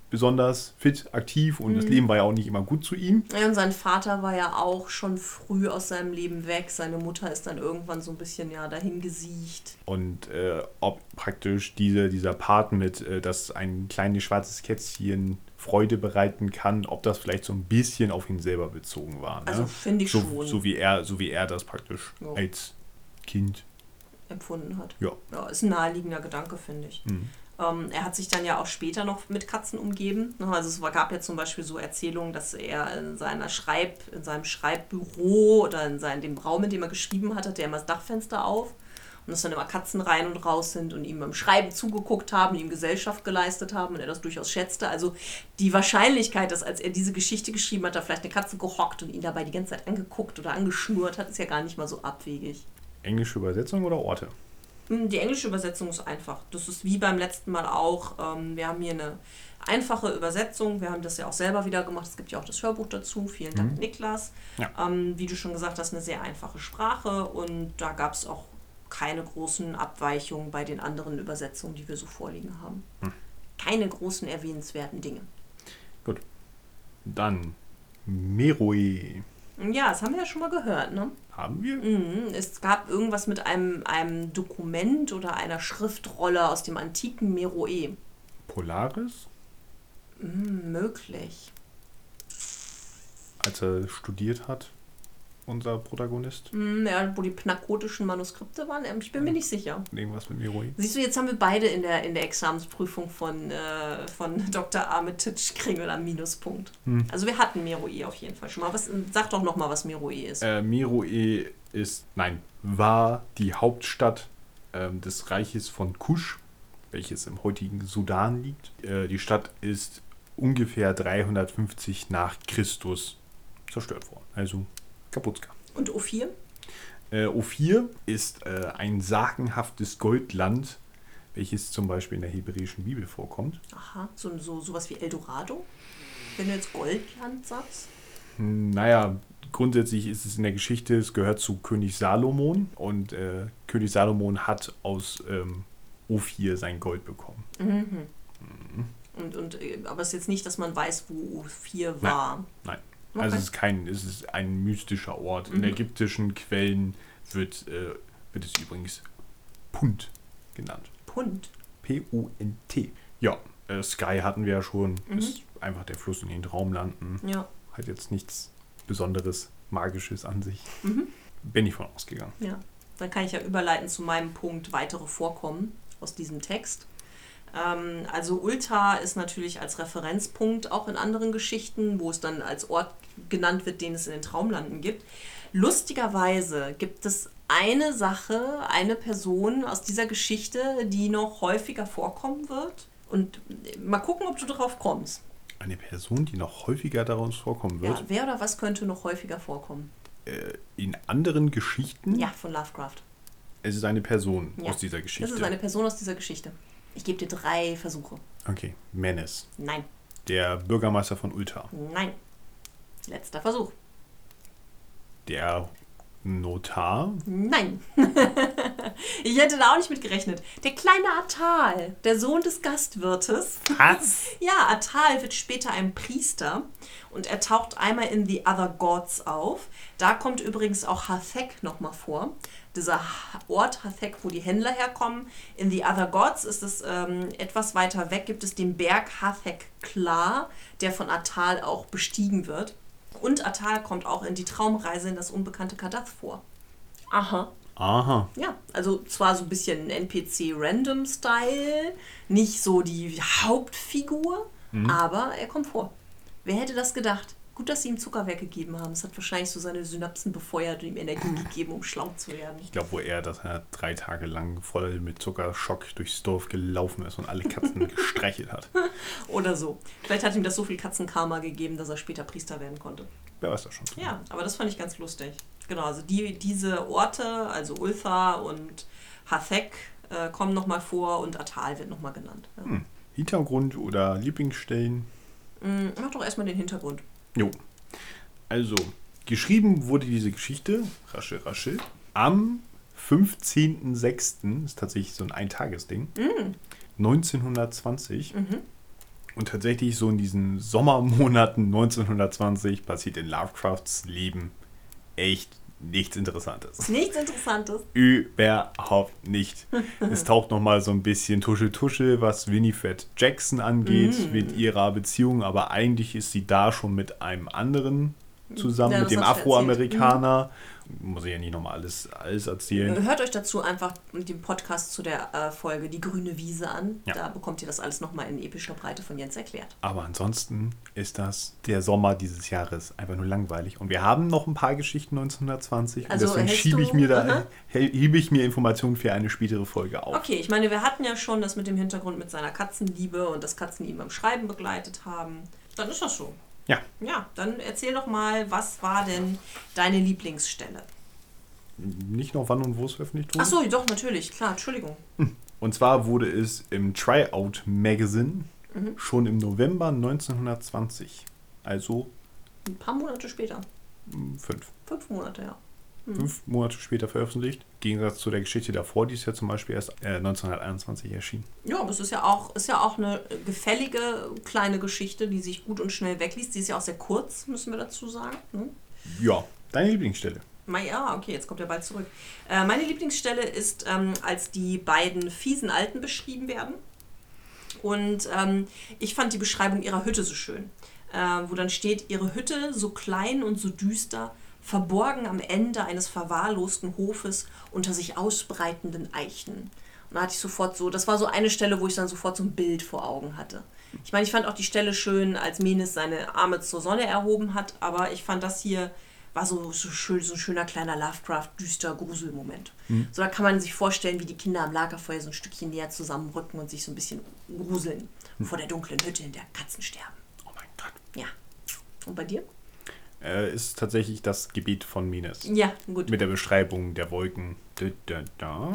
besonders fit, aktiv und das Mhm. Leben war ja auch nicht immer gut zu ihm. Ja, und sein Vater war ja auch schon früh aus seinem Leben weg. Seine Mutter ist dann irgendwann so ein bisschen ja dahin gesiecht. Und äh, ob praktisch diese, dieser Part mit, äh, dass ein kleines schwarzes Kätzchen Freude bereiten kann, ob das vielleicht so ein bisschen auf ihn selber bezogen war. Ne? Also finde ich so, schon so wie er, so wie er das praktisch Ja. als Kind. empfunden hat. Ja. Ja, ist ein naheliegender Gedanke, finde ich. Mhm. Ähm, er hat sich dann ja auch später noch mit Katzen umgeben. Ne, Also es gab ja zum Beispiel so Erzählungen, dass er in seiner Schreib, in seinem Schreibbüro oder in seinem, dem Raum, in dem er geschrieben hat, hatte er immer das Dachfenster auf. Und dass dann immer Katzen rein und raus sind und ihm beim Schreiben zugeguckt haben, ihm Gesellschaft geleistet haben und er das durchaus schätzte. Also die Wahrscheinlichkeit, dass als er diese Geschichte geschrieben hat, da vielleicht eine Katze gehockt und ihn dabei die ganze Zeit angeguckt oder angeschnurrt hat, ist ja gar nicht mal so abwegig. Englische Übersetzung oder Orte? Hm, Die englische Übersetzung ist einfach. Das ist wie beim letzten Mal auch. Ähm, wir haben hier eine einfache Übersetzung. Wir haben das ja auch selber wieder gemacht. Es gibt ja auch das Hörbuch dazu. Vielen Dank, Mhm. Niklas. Ja. Ähm, wie du schon gesagt hast, eine sehr einfache Sprache und da gab es auch keine großen Abweichungen bei den anderen Übersetzungen, die wir so vorliegen haben. Hm. Keine großen erwähnenswerten Dinge. Dann Meroe. Ja, das haben wir ja schon mal gehört, ne? Haben wir? Mhm. Es gab irgendwas mit einem, einem Dokument oder einer Schriftrolle aus dem antiken Meroe. Polaris, Hm, möglich. als er studiert hat, unser Protagonist. Hm, ja, wo die pnakotischen Manuskripte waren, ähm, ich bin mir nicht sicher. Irgendwas mit Meroe. Siehst du, jetzt haben wir beide in der, in der Examensprüfung von, äh, von Dr. Armitage Kringel am Minuspunkt. Hm. Also wir hatten Meroe auf jeden Fall schon mal. Was, sag doch noch mal, was Meroe ist. Äh, Meroe ist, nein, war die Hauptstadt ähm, des Reiches von Kusch, welches im heutigen Sudan liegt. Äh, die Stadt ist ungefähr 350 nach Christus zerstört worden. Also kaputt. Und O4? Äh, O4 ist äh, ein sagenhaftes Goldland, welches zum Beispiel in der hebräischen Bibel vorkommt. Aha, so, so sowas wie Eldorado? Wenn du jetzt Goldland sagst? Hm, Naja, grundsätzlich ist es in der Geschichte, es gehört zu König Salomon und äh, König Salomon hat aus ähm, O4 sein Gold bekommen. Mhm. Und, und, äh, aber es ist jetzt nicht, dass man weiß, wo O4 war. Nein. Okay. Also es ist kein, es ist ein mystischer Ort. In Mhm. ägyptischen Quellen wird, äh, wird es übrigens Punt genannt. Punt. P-U-N-T. Ja, äh, Sky hatten wir ja schon. Mhm. Ist einfach der Fluss in den Traumlanden. Ja. Hat jetzt nichts Besonderes, Magisches an sich. Mhm. Bin ich von ausgegangen. Ja, dann kann ich ja überleiten zu meinem Punkt weitere Vorkommen aus diesem Text. Ähm, also Ulta ist natürlich als Referenzpunkt auch in anderen Geschichten, wo es dann als Ort genannt wird, den es in den Traumlanden gibt. Lustigerweise gibt es eine Sache, eine Person aus dieser Geschichte, die noch häufiger vorkommen wird. Und mal gucken, ob du drauf kommst. Eine Person, die noch häufiger daraus vorkommen wird, Ja, wer oder was könnte noch häufiger vorkommen? äh, in anderen Geschichten. Ja, von Lovecraft. Es ist eine Person Ja. aus dieser Geschichte. Das ist eine Person aus dieser Geschichte. Ich gebe dir drei Versuche. okay, Menes, Nein. der Bürgermeister von Ulta, Nein. Letzter Versuch. der Notar, Nein. ich hätte da auch nicht mit gerechnet. Der kleine Atal, der Sohn des Gastwirtes. Was? ja, Atal wird später ein Priester und er taucht einmal in The Other Gods auf. Da kommt übrigens auch Hathek nochmal vor. Dieser Ort Hathek, wo die Händler herkommen. In The Other Gods ist es ähm, etwas weiter weg, gibt es den Berg Hathek Klar, der von Atal auch bestiegen wird. Und Atal kommt auch in die Traumreise in das unbekannte Kadath vor. Aha. Aha. Ja, also zwar so ein bisschen NPC-Random-Style, nicht so die Hauptfigur, aber er kommt vor. Wer hätte das gedacht? Gut, dass sie ihm Zucker weggegeben haben. Es hat wahrscheinlich so seine Synapsen befeuert und ihm Energie gegeben, um schlau zu werden. Ich glaube, wo er, dass er drei Tage lang voll mit Zuckerschock durchs Dorf gelaufen ist und alle Katzen gestreichelt hat. Oder so. Vielleicht hat ihm das so viel Katzenkarma gegeben, dass er später Priester werden konnte. Wer weiß das schon. Ja, aber das fand ich ganz lustig. Genau, also die, diese Orte, also Ulfa und Hathek, äh, kommen nochmal vor und Atal wird nochmal genannt. Ja. Hm. Hintergrund oder Lieblingsstellen? Mm, Mach doch erstmal den Hintergrund. Jo. Also, geschrieben wurde diese Geschichte, rasche, rasche, am 15.06., ist tatsächlich so ein Eintagesding, 1920. Und tatsächlich so in diesen Sommermonaten 1920 passiert in Lovecrafts Leben echt nichts Interessantes. Nichts Interessantes. Überhaupt nicht. es taucht nochmal so ein bisschen Tusche-Tusche, was Winifred Jackson angeht, Mm. mit ihrer Beziehung, aber eigentlich ist sie da schon mit einem anderen zusammen, Ja, mit dem Afroamerikaner. Muss ich ja nicht nochmal alles, alles erzählen. Hört euch dazu einfach den Podcast zu der äh, Folge Die grüne Wiese an. Ja. Da bekommt ihr das alles nochmal in epischer Breite von Jens erklärt. Aber ansonsten ist das der Sommer dieses Jahres einfach nur langweilig. Und wir haben noch ein paar Geschichten 1920 Also und deswegen schiebe ich mir da hebe ich mir Informationen für eine spätere Folge auf. Okay, ich meine, wir hatten ja schon das mit dem Hintergrund mit seiner Katzenliebe und dass Katzen ihn beim Schreiben begleitet haben. Dann ist das so. Ja, Ja, dann erzähl doch mal, was war denn deine Lieblingsstelle? nicht noch wann und wo es veröffentlicht wurde. Ach so, doch, natürlich, klar, Entschuldigung. Und zwar wurde es im Tryout Magazine Mhm. schon im November 1920, also Ein paar Monate später. mh, fünf, Fünf Monate, ja. Fünf Monate später veröffentlicht. Im Gegensatz zu der Geschichte davor, die ist ja zum Beispiel erst äh, 1921 erschienen. Ja, aber es ist ja auch, ist ja auch eine gefällige kleine Geschichte, die sich gut und schnell wegliest. Die ist ja auch sehr kurz, müssen wir dazu sagen. Ne? Ja, deine Lieblingsstelle. Ja, okay, jetzt kommt er bald zurück. Äh, meine Lieblingsstelle ist, ähm, als die beiden fiesen Alten beschrieben werden. Und ähm, ich fand die Beschreibung ihrer Hütte so schön. Äh, wo dann steht, ihre Hütte so klein und so düster, verborgen am Ende eines verwahrlosten Hofes unter sich ausbreitenden Eichen. Und da hatte ich sofort so, das war so eine Stelle, wo ich dann sofort so ein Bild vor Augen hatte. Ich meine, ich fand auch die Stelle schön, als Menes seine Arme zur Sonne erhoben hat, aber ich fand das hier war so, so schön, so ein schöner kleiner Lovecraft, düster Gruselmoment. So, da kann man sich vorstellen, wie die Kinder am Lagerfeuer so ein Stückchen näher zusammenrücken und sich so ein bisschen gruseln vor der dunklen Hütte, in der Katzen sterben. Oh mein Gott. Ja. Und bei dir? Äh, ist tatsächlich das Gebiet von Mines. Ja, gut. Mit der Beschreibung der Wolken. Da, da, da.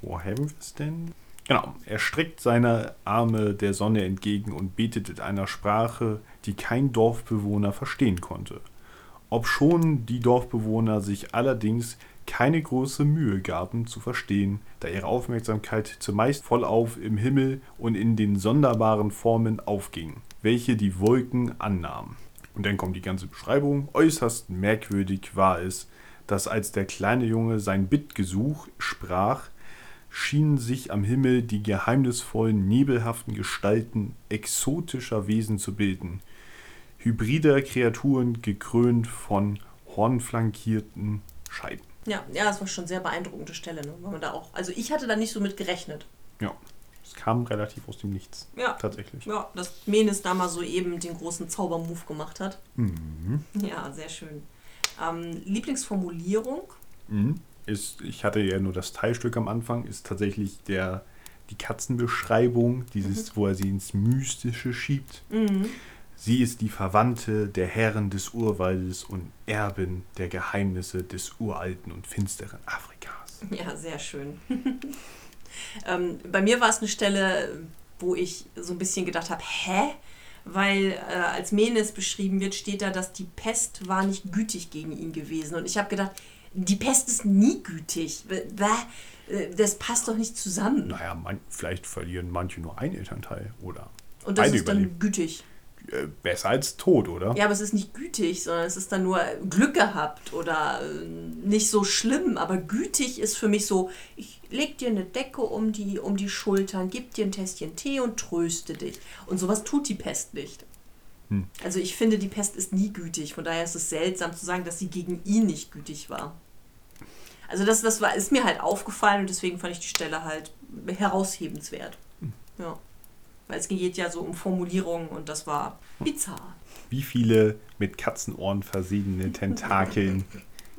Wo haben wir es denn? Genau. Er streckt seine Arme der Sonne entgegen und betet in einer Sprache, die kein Dorfbewohner verstehen konnte. Obschon die Dorfbewohner sich allerdings keine große Mühe gaben zu verstehen, da ihre Aufmerksamkeit zumeist vollauf im Himmel und in den sonderbaren Formen aufging, welche die Wolken annahmen. Und dann kommt die ganze Beschreibung. Äußerst merkwürdig war es, dass als der kleine Junge sein Bittgesuch sprach, schienen sich am Himmel die geheimnisvollen, nebelhaften Gestalten exotischer Wesen zu bilden. Hybrider Kreaturen gekrönt von hornflankierten Scheiben. Ja, ja, das war schon eine sehr beeindruckende Stelle, ne? Weil man da auch, also ich hatte da nicht so mit gerechnet. Ja, es kam relativ aus dem Nichts. Ja. Tatsächlich. Ja, dass Menes da mal so eben den großen Zaubermove gemacht hat. Mhm. Ja, sehr schön. Ähm, Lieblingsformulierung? Mhm. Ist, ich hatte ja nur das Teilstück am Anfang, ist tatsächlich der, die Katzenbeschreibung, dieses, wo er sie ins Mystische schiebt. Mhm. Sie ist die Verwandte der Herren des Urwaldes und Erbin der Geheimnisse des uralten und finsteren Afrikas. Ja, sehr schön. ähm, bei mir war es eine Stelle, wo ich so ein bisschen gedacht habe, hä? Weil äh, als Menes beschrieben wird, steht da, dass die Pest war nicht gütig gegen ihn gewesen. Und ich habe gedacht, Die Pest ist nie gütig. Bäh, Das passt doch nicht zusammen. Naja, man, vielleicht verlieren manche nur ein Elternteil oder Und das ist dann überleben. gütig. Äh, besser als tot, oder? Ja, aber es ist nicht gütig, sondern es ist dann nur Glück gehabt oder äh, nicht so schlimm. Aber gütig ist für mich so, ich leg dir eine Decke um die, um die Schultern, gib dir ein Tässchen Tee und tröste dich. Und sowas tut die Pest nicht. Hm. Also ich finde, die Pest ist nie gütig. Von daher ist es seltsam zu sagen, dass sie gegen ihn nicht gütig war. Also das, das war, ist mir halt aufgefallen und deswegen fand ich die Stelle halt heraushebenswert. Hm. Ja. Weil es geht ja so um Formulierungen und das war bizarr. Wie viele mit Katzenohren versehene Tentakeln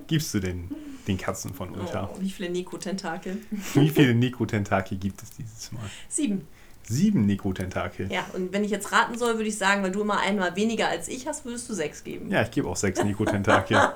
gibst du denn den Katzen von Ulta? Oh, wie viele Nekotentakel? Wie viele Nekrotentakel gibt es dieses Mal? Sieben. Sieben Nekrotentakel. Ja, und wenn ich jetzt raten soll, würde ich sagen, weil du immer einmal weniger als ich hast, würdest du sechs geben. Ja, ich gebe auch sechs Nekrotentakel.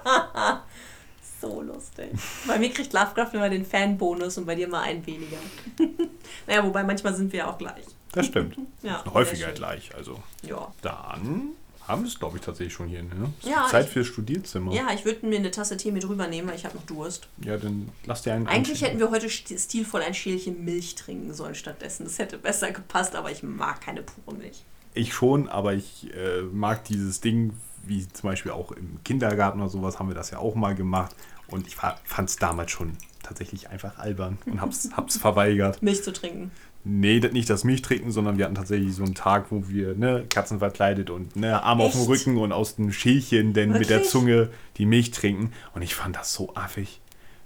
So lustig. Bei mir kriegt Lovecraft immer den Fanbonus und bei dir mal einen weniger. naja, wobei manchmal sind wir ja auch gleich. Das stimmt. Ja, Häufiger sehr schön. gleich. Also Ja. dann haben wir es, glaube ich, tatsächlich schon hier. Ne? Ist Ja, Zeit ich- fürs Studierzimmer. Ja, ich würde mir eine Tasse Tee mit rübernehmen, weil ich habe noch Durst. Ja, dann lass dir einen Eigentlich hätten wir heute st- stilvoll ein Schälchen Milch trinken sollen stattdessen. Das hätte besser gepasst, aber ich mag keine pure Milch. Ich schon, aber ich äh, mag dieses Ding, wie zum Beispiel auch im Kindergarten oder sowas haben wir das ja auch mal gemacht. Und ich fand es damals schon tatsächlich einfach albern und hab's, hab's verweigert. Milch zu trinken. Nee, nicht das Milch trinken, sondern wir hatten tatsächlich so einen Tag, wo wir ne, Katzen verkleidet und ne, Arm auf dem? Rücken und aus dem Schälchen denn mit der Wirklich? Zunge die Milch trinken. Und ich fand das so affig.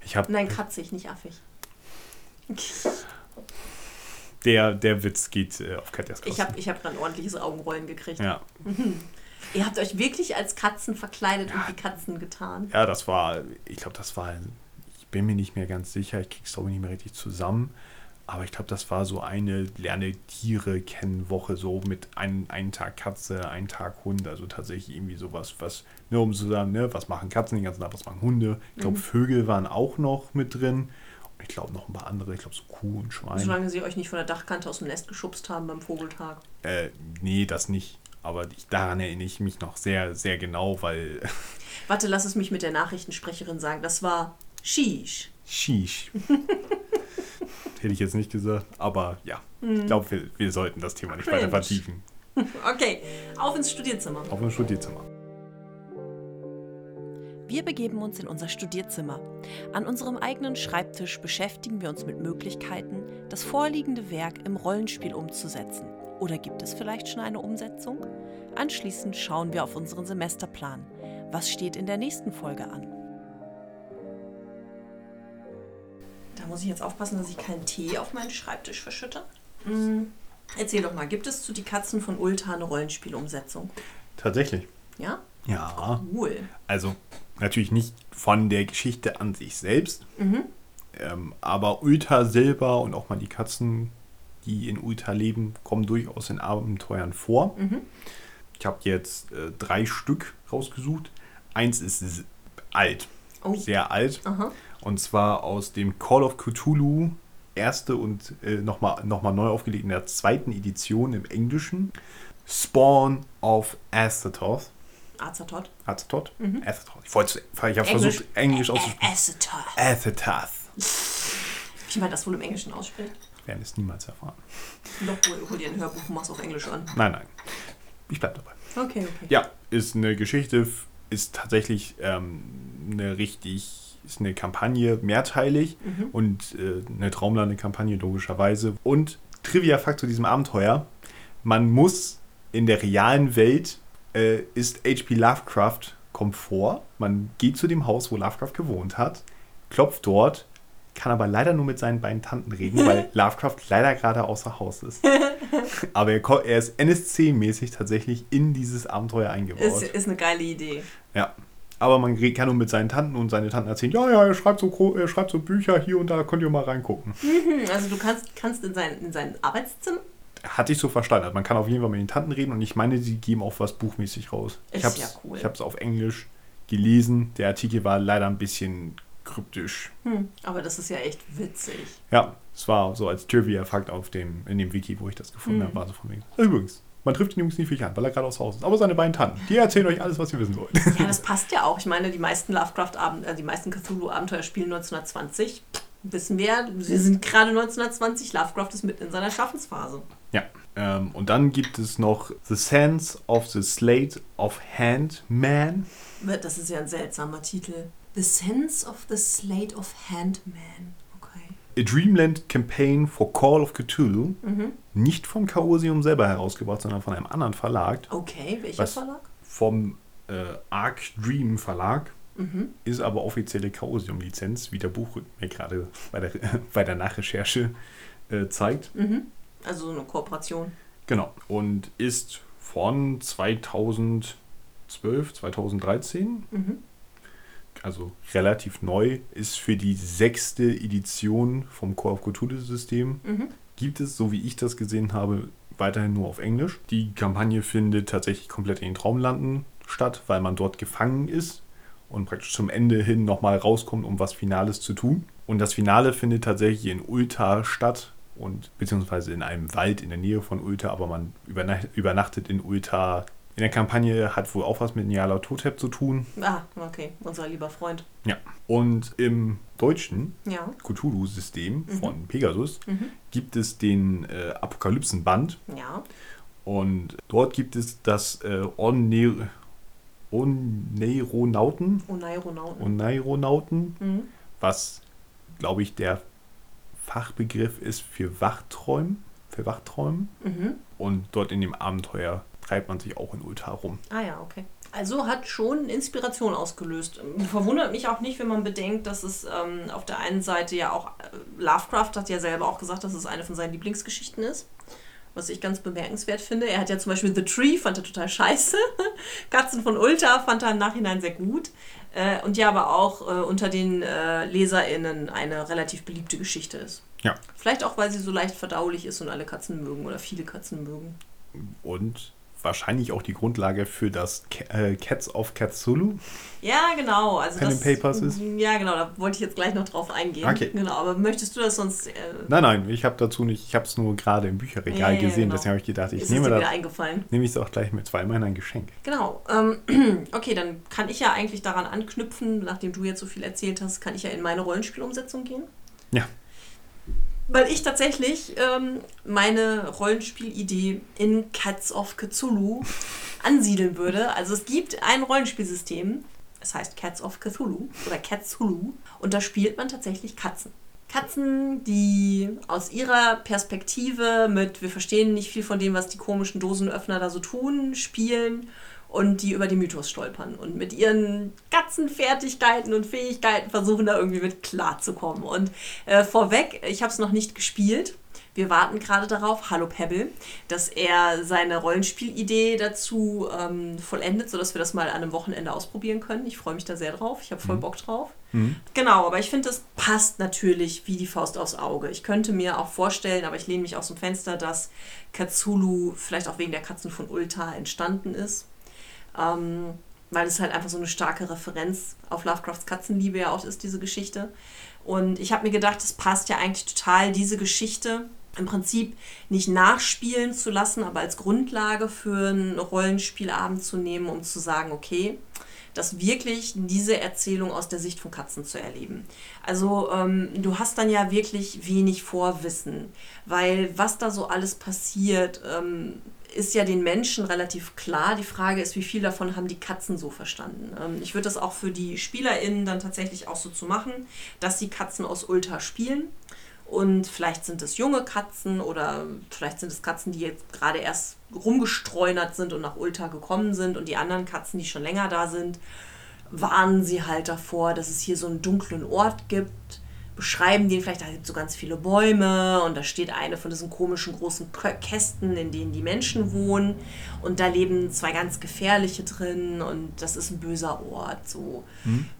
Ich hab, Nein, kratzig, nicht affig. der, der Witz geht äh, auf Katjas Ich Kosten. habe ich hab gerade ein ordentliches Augenrollen gekriegt. ja. Ihr habt euch wirklich als Katzen verkleidet und wie Katzen getan. ja, das war, ich glaube, das war, ich bin mir nicht mehr ganz sicher, ich krieg's glaube ich nicht mehr richtig zusammen. Aber ich glaube, das war so eine Lerne Tiere kennen Woche, so mit ein, einen Tag Katze, einen Tag Hund. Also tatsächlich irgendwie sowas, was, ne, um zu sagen, ne, was machen Katzen den ganzen Tag, was machen Hunde. Ich glaube, Vögel waren auch noch mit drin. Und ich glaube noch ein paar andere, ich glaube so Kuh und Schwein. Solange sie euch nicht von der Dachkante aus dem Nest geschubst haben beim Vogeltag. Äh, nee, das nicht. Aber ich, daran erinnere ich mich noch sehr, sehr genau, weil Warte, lass es mich mit der Nachrichtensprecherin sagen. Das war Shish. Sheesh. Hätte ich jetzt nicht gesagt, aber ja. Ich glaube, wir, wir sollten das Thema nicht weiter Cringe. vertiefen. Okay, auf ins Studierzimmer. Auf ein Studierzimmer. Wir begeben uns in unser Studierzimmer. An unserem eigenen Schreibtisch beschäftigen wir uns mit Möglichkeiten, das vorliegende Werk im Rollenspiel umzusetzen. Oder gibt es vielleicht schon eine Umsetzung? Anschließend schauen wir auf unseren Semesterplan. Was steht in der nächsten Folge an? Da muss ich jetzt aufpassen, dass ich keinen Tee auf meinen Schreibtisch verschütte. Hm, Erzähl doch mal, gibt es zu Die Katzen von Ulta eine Rollenspielumsetzung? Tatsächlich. Ja? Ja. Cool. Also natürlich nicht von der Geschichte an sich selbst, ähm, aber Ulta selber und auch mal die Katzen, die in Ulta leben, kommen durchaus in Abenteuern vor. Ich habe jetzt äh, drei Stück rausgesucht. Eins ist alt, Oh. sehr alt. Aha. Und zwar aus dem Call of Cthulhu, erste und äh, nochmal noch mal neu aufgelegt in der zweiten Edition im Englischen. Spawn of Azathoth. Azathoth. Azathoth? Azathoth. Ich, wollte- ich habe versucht, Englisch auszusprechen. Azathoth. Azathoth. Wie man das wohl im Englischen ausspricht. Werden es niemals erfahren. Doch, hol, hol dir ein Hörbuch und mach's auf Englisch an. Nein, nein. Ich bleib dabei. Okay, okay. Ja, ist eine Geschichte, ist tatsächlich ähm, eine richtig, ist eine Kampagne, mehrteilig und äh, eine Traumlande-Kampagne logischerweise. Und Trivia-Fakt zu diesem Abenteuer, man muss in der realen Welt, äh, ist H.P. Lovecraft, kommt vor, man geht zu dem Haus, wo Lovecraft gewohnt hat, klopft dort, kann aber leider nur mit seinen beiden Tanten reden, weil Lovecraft leider gerade außer Haus ist. Aber er, er ist NSC-mäßig tatsächlich in dieses Abenteuer eingebaut. Ist, ist eine geile Idee. ja. Aber man kann nur mit seinen Tanten und seine Tanten erzählen, ja, ja, er schreibt so, er schreibt so Bücher hier und da, könnt ihr mal reingucken. Hm, Also du kannst, kannst in, sein, in sein Arbeitszimmer. Hatte ich so verstanden. Also man kann auf jeden Fall mit den Tanten reden und ich meine, sie geben auch was buchmäßig raus. Ist ich habe es ja cool. ich hab's auf Englisch gelesen. Der Artikel war leider ein bisschen kryptisch. Hm, aber das ist ja echt witzig. Ja, es war so als Trivia-Fakt auf dem, in dem Wiki, wo ich das gefunden Mhm. habe, war so von wegen. Übrigens, Man trifft den Jungs nie viel an, weil er gerade aus Haus ist. Aber seine beiden Tanten, die erzählen euch alles, was ihr wissen wollt. Ja, das passt ja auch. Ich meine, die meisten Lovecraft-Abenteuer, äh, die meisten Cthulhu-Abenteuer spielen 1920. Wissen wir, wir sind gerade 1920. Lovecraft ist mitten in seiner Schaffensphase. Ja. Ähm, und dann gibt es noch The Sands of the Slate of Hand Man. Das ist ja ein seltsamer Titel. The Sense of the Slate of Handman. Okay. A Dreamland Campaign for Call of Cthulhu. Nicht vom Chaosium selber herausgebracht, sondern von einem anderen Verlag. Okay, welcher? Verlag? Vom äh, Arc Dream Verlag. Ist aber offizielle Chaosium-Lizenz, wie der Buch mir gerade bei der, bei der Nachrecherche äh, zeigt. Also so eine Kooperation. Genau. Und ist von 2012, 2013. Also relativ neu. Ist für die sechste Edition vom Core of Cthulhu-System. Gibt es, so wie ich das gesehen habe, weiterhin nur auf Englisch. Die Kampagne findet tatsächlich komplett in den Traumlanden statt, weil man dort gefangen ist und praktisch zum Ende hin nochmal rauskommt, um was Finales zu tun. Und das Finale findet tatsächlich in Ulta statt und beziehungsweise in einem Wald in der Nähe von Ulta, aber man übernacht, übernachtet in Ulta. In der Kampagne hat wohl auch was mit Nyala Totep zu tun. Ah, okay. Unser lieber Freund. Ja. Und im deutschen Ja. Cthulhu-System von Pegasus gibt es den äh, Apokalypsenband Ja. und dort gibt es das äh, Onne Oneironauten, Oneironauten. Oneironauten, Mhm. was, glaube ich, der Fachbegriff ist für Wachträumen, für Wachträumen. Mhm. Und dort in dem Abenteuer treibt man sich auch in Ulta rum. Ah ja, okay. Also hat schon Inspiration ausgelöst. Verwundert mich auch nicht, wenn man bedenkt, dass es ähm, auf der einen Seite ja auch, äh, Lovecraft hat ja selber auch gesagt, dass es eine von seinen Lieblingsgeschichten ist. Was ich ganz bemerkenswert finde. Er hat ja zum Beispiel The Tree, fand er total scheiße. Katzen von Ulta fand er im Nachhinein sehr gut. Äh, und ja, aber auch äh, unter den äh, LeserInnen eine relativ beliebte Geschichte ist. Ja. Vielleicht auch, weil sie so leicht verdaulich ist und alle Katzen mögen oder viele Katzen mögen. Und wahrscheinlich auch die Grundlage für das äh, Cats of Cthulhu. Ja, genau. Also Pen das, Papers ist? Ja, genau, da wollte ich jetzt gleich noch drauf eingehen. Okay. Genau, aber möchtest du das sonst. Äh, Nein, nein, ich habe dazu nicht, ich habe es nur gerade im Bücherregal Ja, ja, gesehen, genau. deswegen habe ich gedacht, ich ist nehme das, nehme ich es auch gleich mit, zweimal ein Geschenk. Genau. Ähm, okay, dann kann ich ja eigentlich daran anknüpfen, nachdem du jetzt so viel erzählt hast, kann ich ja in meine Rollenspielumsetzung gehen. Ja. Weil ich tatsächlich ähm, meine Rollenspielidee in Cats of Cthulhu ansiedeln würde. Also es gibt ein Rollenspielsystem, es heißt Cats of Cthulhu oder Cthulhu und da spielt man tatsächlich Katzen. Katzen, die aus ihrer Perspektive mit, wir verstehen nicht viel von dem, was die komischen Dosenöffner da so tun, spielen und die über den Mythos stolpern und mit ihren Katzenfertigkeiten und Fähigkeiten versuchen da irgendwie mit klarzukommen. Und äh, vorweg, ich habe es noch nicht gespielt. Wir warten gerade darauf, hallo Pebble, dass er seine Rollenspielidee dazu ähm, vollendet, sodass wir das mal an einem Wochenende ausprobieren können. Ich freue mich da sehr drauf. Ich habe voll Bock drauf. Genau, aber ich finde, das passt natürlich wie die Faust aufs Auge. Ich könnte mir auch vorstellen, aber ich lehne mich aus dem Fenster, dass Cthulhu vielleicht auch wegen der Katzen von Ulta entstanden ist. Ähm, weil es halt einfach so eine starke Referenz auf Lovecrafts Katzenliebe ja auch ist, diese Geschichte. Und ich habe mir gedacht, es passt ja eigentlich total, diese Geschichte im Prinzip nicht nachspielen zu lassen, aber als Grundlage für einen Rollenspielabend zu nehmen, um zu sagen, okay, das wirklich diese Erzählung aus der Sicht von Katzen zu erleben. Also ähm, du hast dann ja wirklich wenig Vorwissen, weil was da so alles passiert, ähm, ist ja den Menschen relativ klar. Die Frage ist, wie viel davon haben die Katzen so verstanden. Ähm, ich würde das auch für die SpielerInnen dann tatsächlich auch so zu machen, dass die Katzen aus Ulta spielen. Und vielleicht sind es junge Katzen oder vielleicht sind es Katzen, die jetzt gerade erst rumgestreunert sind und nach Ulta gekommen sind. Und die anderen Katzen, die schon länger da sind, warnen sie halt davor, dass es hier so einen dunklen Ort gibt. Beschreiben den vielleicht, da gibt es so ganz viele Bäume und da steht eine von diesen komischen großen Kästen, in denen die Menschen wohnen. Und da leben zwei ganz gefährliche drin und das ist ein böser Ort. So.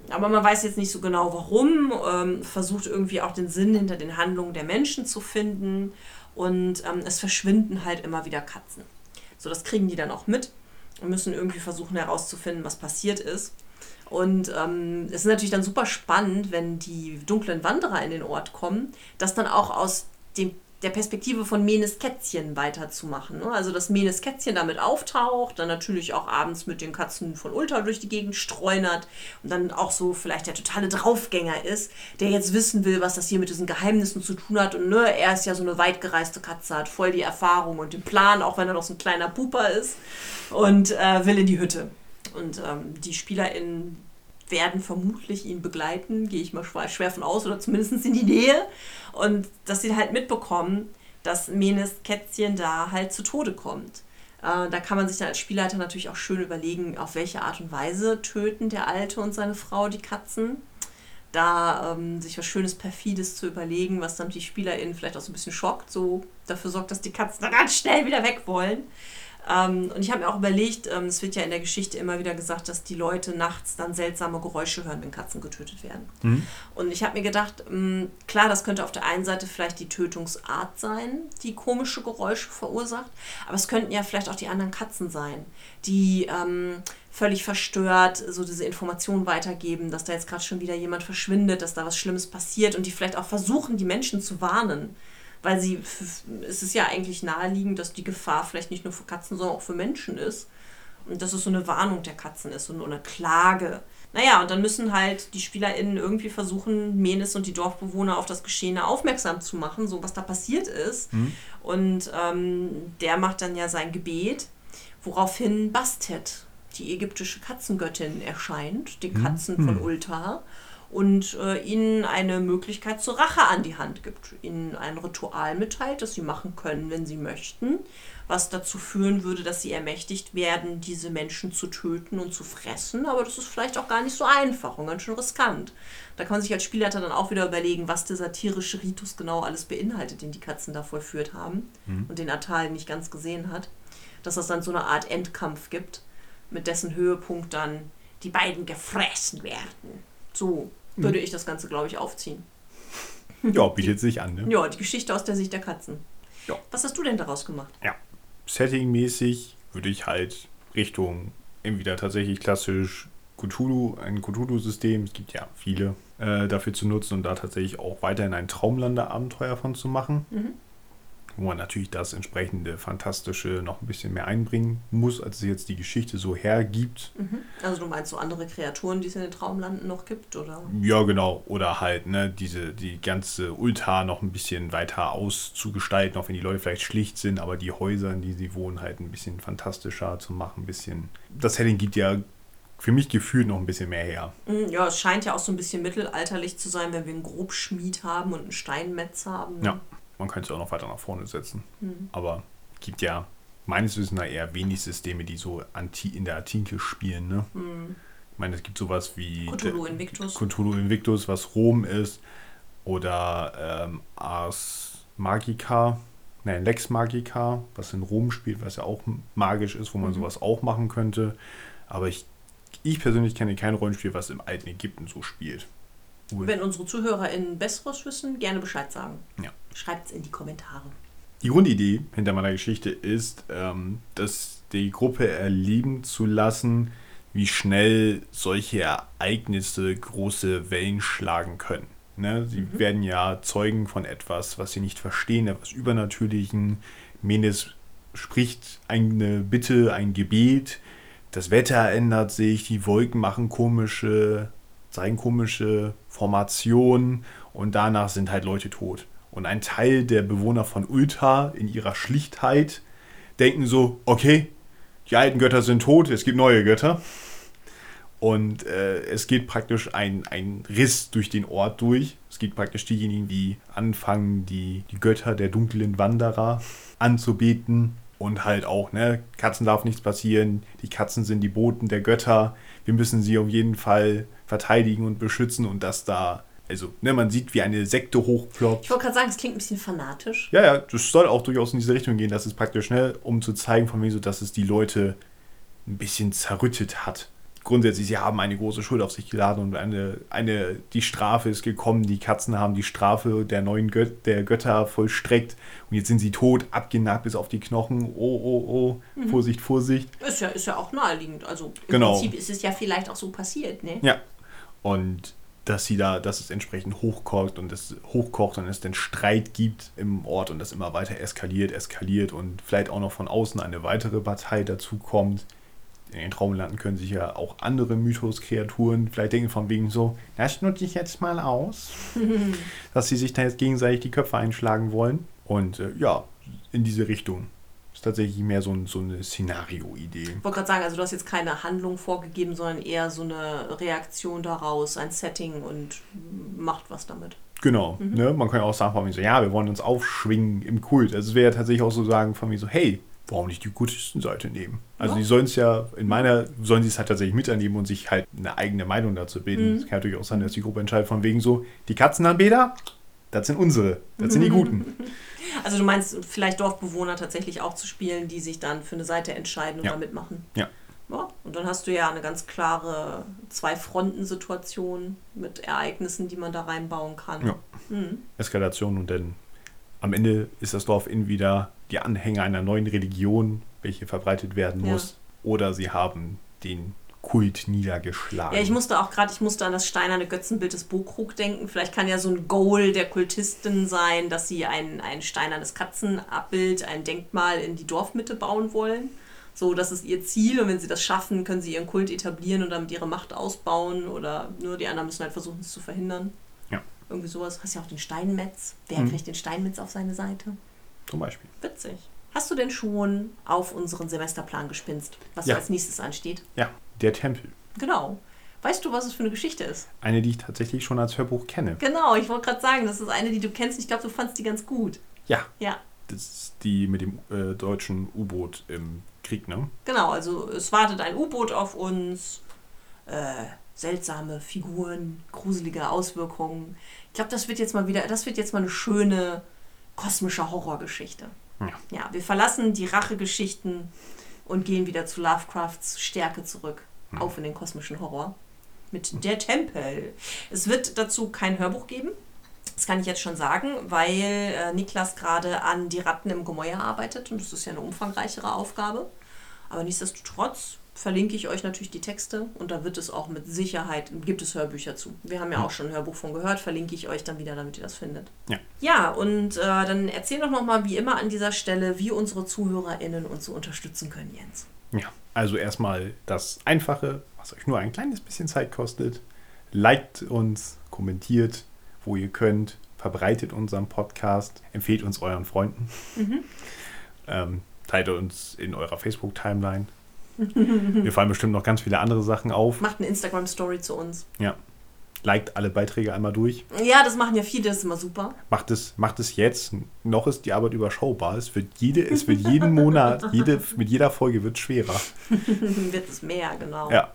Aber man weiß jetzt nicht so genau warum, ähm, versucht irgendwie auch den Sinn hinter den Handlungen der Menschen zu finden und ähm, es verschwinden halt immer wieder Katzen. So, das kriegen die dann auch mit und müssen irgendwie versuchen herauszufinden, was passiert ist. Und ähm, es ist natürlich dann super spannend, wenn die dunklen Wanderer in den Ort kommen, dass dann auch aus dem der Perspektive von Menes Kätzchen weiterzumachen. Ne? Also, dass Menes Kätzchen damit auftaucht, dann natürlich auch abends mit den Katzen von Ulta durch die Gegend streunert und dann auch so vielleicht der totale Draufgänger ist, der jetzt wissen will, was das hier mit diesen Geheimnissen zu tun hat. Und ne, er ist ja so eine weitgereiste Katze, hat voll die Erfahrung und den Plan, auch wenn er noch so ein kleiner Puper ist und äh, will in die Hütte. Und ähm, die SpielerInnen werden vermutlich ihn begleiten, gehe ich mal schwer von aus, oder zumindest in die Nähe. Und dass sie halt mitbekommen, dass Menes Kätzchen da halt zu Tode kommt. Äh, da kann man sich dann als Spielleiter natürlich auch schön überlegen, auf welche Art und Weise töten der Alte und seine Frau die Katzen. Da ähm, sich was Schönes, Perfides zu überlegen, was dann die SpielerInnen vielleicht auch so ein bisschen schockt, so dafür sorgt, dass die Katzen dann ganz schnell wieder weg wollen. Ähm, und ich habe mir auch überlegt, ähm, es wird ja in der Geschichte immer wieder gesagt, dass die Leute nachts dann seltsame Geräusche hören, wenn Katzen getötet werden. Mhm. Und ich habe mir gedacht, ähm, klar, das könnte auf der einen Seite vielleicht die Tötungsart sein, die komische Geräusche verursacht, aber es könnten ja vielleicht auch die anderen Katzen sein, die ähm, völlig verstört so diese Informationen weitergeben, dass da jetzt gerade schon wieder jemand verschwindet, dass da was Schlimmes passiert und die vielleicht auch versuchen, die Menschen zu warnen weil sie, es ist ja eigentlich naheliegend, dass die Gefahr vielleicht nicht nur für Katzen, sondern auch für Menschen ist. Und dass es so eine Warnung der Katzen ist und eine Klage. Naja, und dann müssen halt die SpielerInnen irgendwie versuchen, Menes und die Dorfbewohner auf das Geschehene aufmerksam zu machen, so was da passiert ist. Mhm. Und ähm, der macht dann ja sein Gebet, woraufhin Bastet, die ägyptische Katzengöttin, erscheint, die mhm. Katzen mhm. von Ulta und äh, ihnen eine Möglichkeit zur Rache an die Hand gibt, ihnen ein Ritual mitteilt, das sie machen können, wenn sie möchten, was dazu führen würde, dass sie ermächtigt werden, diese Menschen zu töten und zu fressen, aber das ist vielleicht auch gar nicht so einfach und ganz schön riskant. Da kann man sich als Spielleiter dann auch wieder überlegen, was der satirische Ritus genau alles beinhaltet, den die Katzen da vollführt haben mhm. und den Atal nicht ganz gesehen hat, dass es dann so eine Art Endkampf gibt, mit dessen Höhepunkt dann die beiden gefressen werden. So würde mhm. ich das Ganze, glaube ich, aufziehen. Ja, bietet sich an. Ne? Ja, die Geschichte aus der Sicht der Katzen. Ja. Was hast du denn daraus gemacht? Ja, settingmäßig würde ich halt Richtung entweder tatsächlich klassisch Cthulhu, ein Cthulhu-System, es gibt ja viele, äh, dafür zu nutzen und da tatsächlich auch weiterhin ein Traumlande-Abenteuer von zu machen. Mhm wo man natürlich das entsprechende Fantastische noch ein bisschen mehr einbringen muss, als es jetzt die Geschichte so hergibt. Mhm. Also du meinst so andere Kreaturen, die es in den Traumlanden noch gibt, oder? Ja, genau. Oder halt, ne, diese, die ganze Ulta noch ein bisschen weiter auszugestalten, auch wenn die Leute vielleicht schlicht sind, aber die Häuser, in die sie wohnen, halt ein bisschen fantastischer zu machen, ein bisschen. Das Setting gibt ja für mich gefühlt noch ein bisschen mehr her. Mhm, ja, es scheint ja auch so ein bisschen mittelalterlich zu sein, wenn wir einen Grobschmied haben und einen Steinmetz haben. Ne? Ja. Man könnte es auch noch weiter nach vorne setzen. Mhm. Aber gibt ja meines Wissens nach eher wenig Systeme, die so anti in der Antike spielen. Ne? Mhm. Ich meine, es gibt sowas wie Cthulhu Invictus. Cthulhu Invictus, was Rom ist. Oder ähm, Ars Magica, nein, Lex Magica, was in Rom spielt, was ja auch magisch ist, wo man mhm. sowas auch machen könnte. Aber ich, ich persönlich kenne kein Rollenspiel, was im alten Ägypten so spielt. Wenn unsere ZuhörerInnen Besseres wissen, gerne Bescheid sagen. Ja. Schreibt es in die Kommentare. Die Grundidee hinter meiner Geschichte ist, ähm, dass die Gruppe erleben zu lassen, wie schnell solche Ereignisse große Wellen schlagen können. Ne? Sie mhm. werden ja Zeugen von etwas, was sie nicht verstehen, etwas Übernatürlichen. Menes spricht eine Bitte, ein Gebet. Das Wetter ändert sich, die Wolken machen komische, zeigen komische Formationen und danach sind halt Leute tot. Und ein Teil der Bewohner von Ulta in ihrer Schlichtheit denken so, okay, die alten Götter sind tot, es gibt neue Götter. Und äh, es geht praktisch ein, ein Riss durch den Ort durch. Es gibt praktisch diejenigen, die anfangen, die, die Götter der dunklen Wanderer anzubeten. Und halt auch, ne, Katzen darf nichts passieren, die Katzen sind die Boten der Götter. Wir müssen sie auf jeden Fall verteidigen und beschützen und dass da also, ne, man sieht, wie eine Sekte hochploppt. Ich wollte gerade sagen, es klingt ein bisschen fanatisch. Ja, ja, das soll auch durchaus in diese Richtung gehen, dass es praktisch schnell, ne, um zu zeigen von mir so, dass es die Leute ein bisschen zerrüttet hat. Grundsätzlich, sie haben eine große Schuld auf sich geladen und eine, eine, die Strafe ist gekommen, die Katzen haben die Strafe der neuen Göt der Götter vollstreckt und jetzt sind sie tot, abgenagt bis auf die Knochen. Oh, oh, oh, mhm. Vorsicht, Vorsicht. Ist ja, ist ja auch naheliegend. Also im genau. Prinzip ist es ja vielleicht auch so passiert, ne? Ja. Und dass sie da, dass es entsprechend hochkocht und es hochkocht und es dann Streit gibt im Ort und das immer weiter eskaliert, eskaliert und vielleicht auch noch von außen eine weitere Partei dazu kommt. In den Traumlanden können sich ja auch andere Mythos-Kreaturen vielleicht denken von wegen so, das nutze ich jetzt mal aus, dass sie sich da jetzt gegenseitig die Köpfe einschlagen wollen. Und äh, ja, in diese Richtung ist tatsächlich mehr so, ein, so eine Szenario-Idee. Ich wollte gerade sagen, also du hast jetzt keine Handlung vorgegeben, sondern eher so eine Reaktion daraus, ein Setting und macht was damit. Genau. Mhm. Ne? Man kann ja auch sagen, von mir so, ja, wir wollen uns aufschwingen im Kult. Also es wäre ja tatsächlich auch so sagen von mir so, hey, warum nicht die Kultistenseite nehmen? Also ja. die sollen es ja, in meiner, sollen sie es halt tatsächlich miternehmen und sich halt eine eigene Meinung dazu bilden. Es mhm. kann natürlich auch sein, dass die Gruppe entscheidet von wegen so, die Katzenanbeter, das sind unsere, das sind die Guten. Also du meinst vielleicht Dorfbewohner tatsächlich auch zu spielen, die sich dann für eine Seite entscheiden und ja. da mitmachen. Ja. ja. Und dann hast du ja eine ganz klare Zwei-Fronten-Situation mit Ereignissen, die man da reinbauen kann. Ja. Mhm. Eskalation und dann am Ende ist das Dorf in wieder die Anhänger einer neuen Religion, welche verbreitet werden muss. Ja. Oder sie haben den Kult niedergeschlagen. Ja, ich musste auch gerade, ich musste an das steinerne Götzenbild des Bokrug denken. Vielleicht kann ja so ein Goal der Kultisten sein, dass sie ein, ein steinernes Katzenabbild, ein Denkmal in die Dorfmitte bauen wollen. So, das ist ihr Ziel und wenn sie das schaffen, können sie ihren Kult etablieren und damit ihre Macht ausbauen oder nur die anderen müssen halt versuchen, es zu verhindern. Ja. Irgendwie sowas. Hast ja auch den Steinmetz. Wer mhm. kriegt den Steinmetz auf seine Seite? Zum Beispiel. Witzig. Hast du denn schon auf unseren Semesterplan gespinst, was ja. als nächstes ansteht? Ja, der Tempel. Genau. Weißt du, was es für eine Geschichte ist? Eine, die ich tatsächlich schon als Hörbuch kenne. Genau, ich wollte gerade sagen, das ist eine, die du kennst. Ich glaube, du fandst die ganz gut. Ja. Ja. Das ist die mit dem äh, deutschen U-Boot im Krieg, ne? Genau, also es wartet ein U-Boot auf uns. Äh, seltsame Figuren, gruselige Auswirkungen. Ich glaube, das wird jetzt mal wieder, das wird jetzt mal eine schöne kosmische Horrorgeschichte. Ja. ja, wir verlassen die Rachegeschichten und gehen wieder zu Lovecrafts Stärke zurück. Mhm. Auf in den kosmischen Horror. Mit Der Tempel. Es wird dazu kein Hörbuch geben. Das kann ich jetzt schon sagen, weil äh, Niklas gerade an die Ratten im Gemäuer arbeitet und das ist ja eine umfangreichere Aufgabe. Aber nichtsdestotrotz verlinke ich euch natürlich die Texte und da wird es auch mit Sicherheit, gibt es Hörbücher zu. Wir haben ja auch schon ein Hörbuch von gehört, verlinke ich euch dann wieder, damit ihr das findet. Ja, ja und äh, dann erzähl doch nochmal wie immer an dieser Stelle, wie unsere ZuhörerInnen uns so unterstützen können, Jens. Ja, also erstmal das Einfache, was euch nur ein kleines bisschen Zeit kostet. Liked uns, kommentiert, wo ihr könnt, verbreitet unseren Podcast, empfehlt uns euren Freunden. Mhm. Ähm, teilt uns in eurer Facebook-Timeline mir fallen bestimmt noch ganz viele andere Sachen auf. Macht eine Instagram-Story zu uns. Ja. Liked alle Beiträge einmal durch. Ja, das machen ja viele, das ist immer super. Macht es, macht es jetzt. Noch ist die Arbeit überschaubar. Es wird, jede, es wird jeden Monat, jede, mit jeder Folge wird schwerer. wird es mehr, genau. Ja.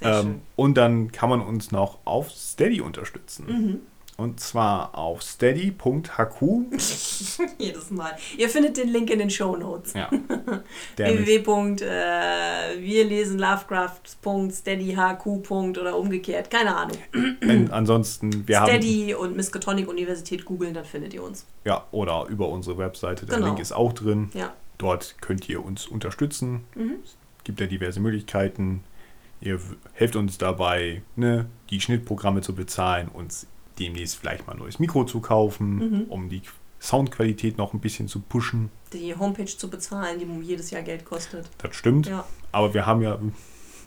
ja ähm, und dann kann man uns noch auf Steady unterstützen. Mhm. Und zwar auf steady.hq. Jedes Mal. Ihr findet den Link in den Show Notes. Ja. www.wirlesenlovecraft.steadyhq. oder umgekehrt. Keine Ahnung. Wenn ansonsten, wir Steady haben, und Miskatonic Universität googeln, dann findet ihr uns. Ja, oder über unsere Webseite. Der genau. Link ist auch drin. Ja. Dort könnt ihr uns unterstützen. Mhm. Es gibt ja diverse Möglichkeiten. Ihr helft uns dabei, ne, die Schnittprogramme zu bezahlen, uns demnächst vielleicht mal ein neues Mikro zu kaufen, mhm. um die Soundqualität noch ein bisschen zu pushen. Die Homepage zu bezahlen, die jedes Jahr Geld kostet. Das stimmt. Ja. Aber wir haben ja,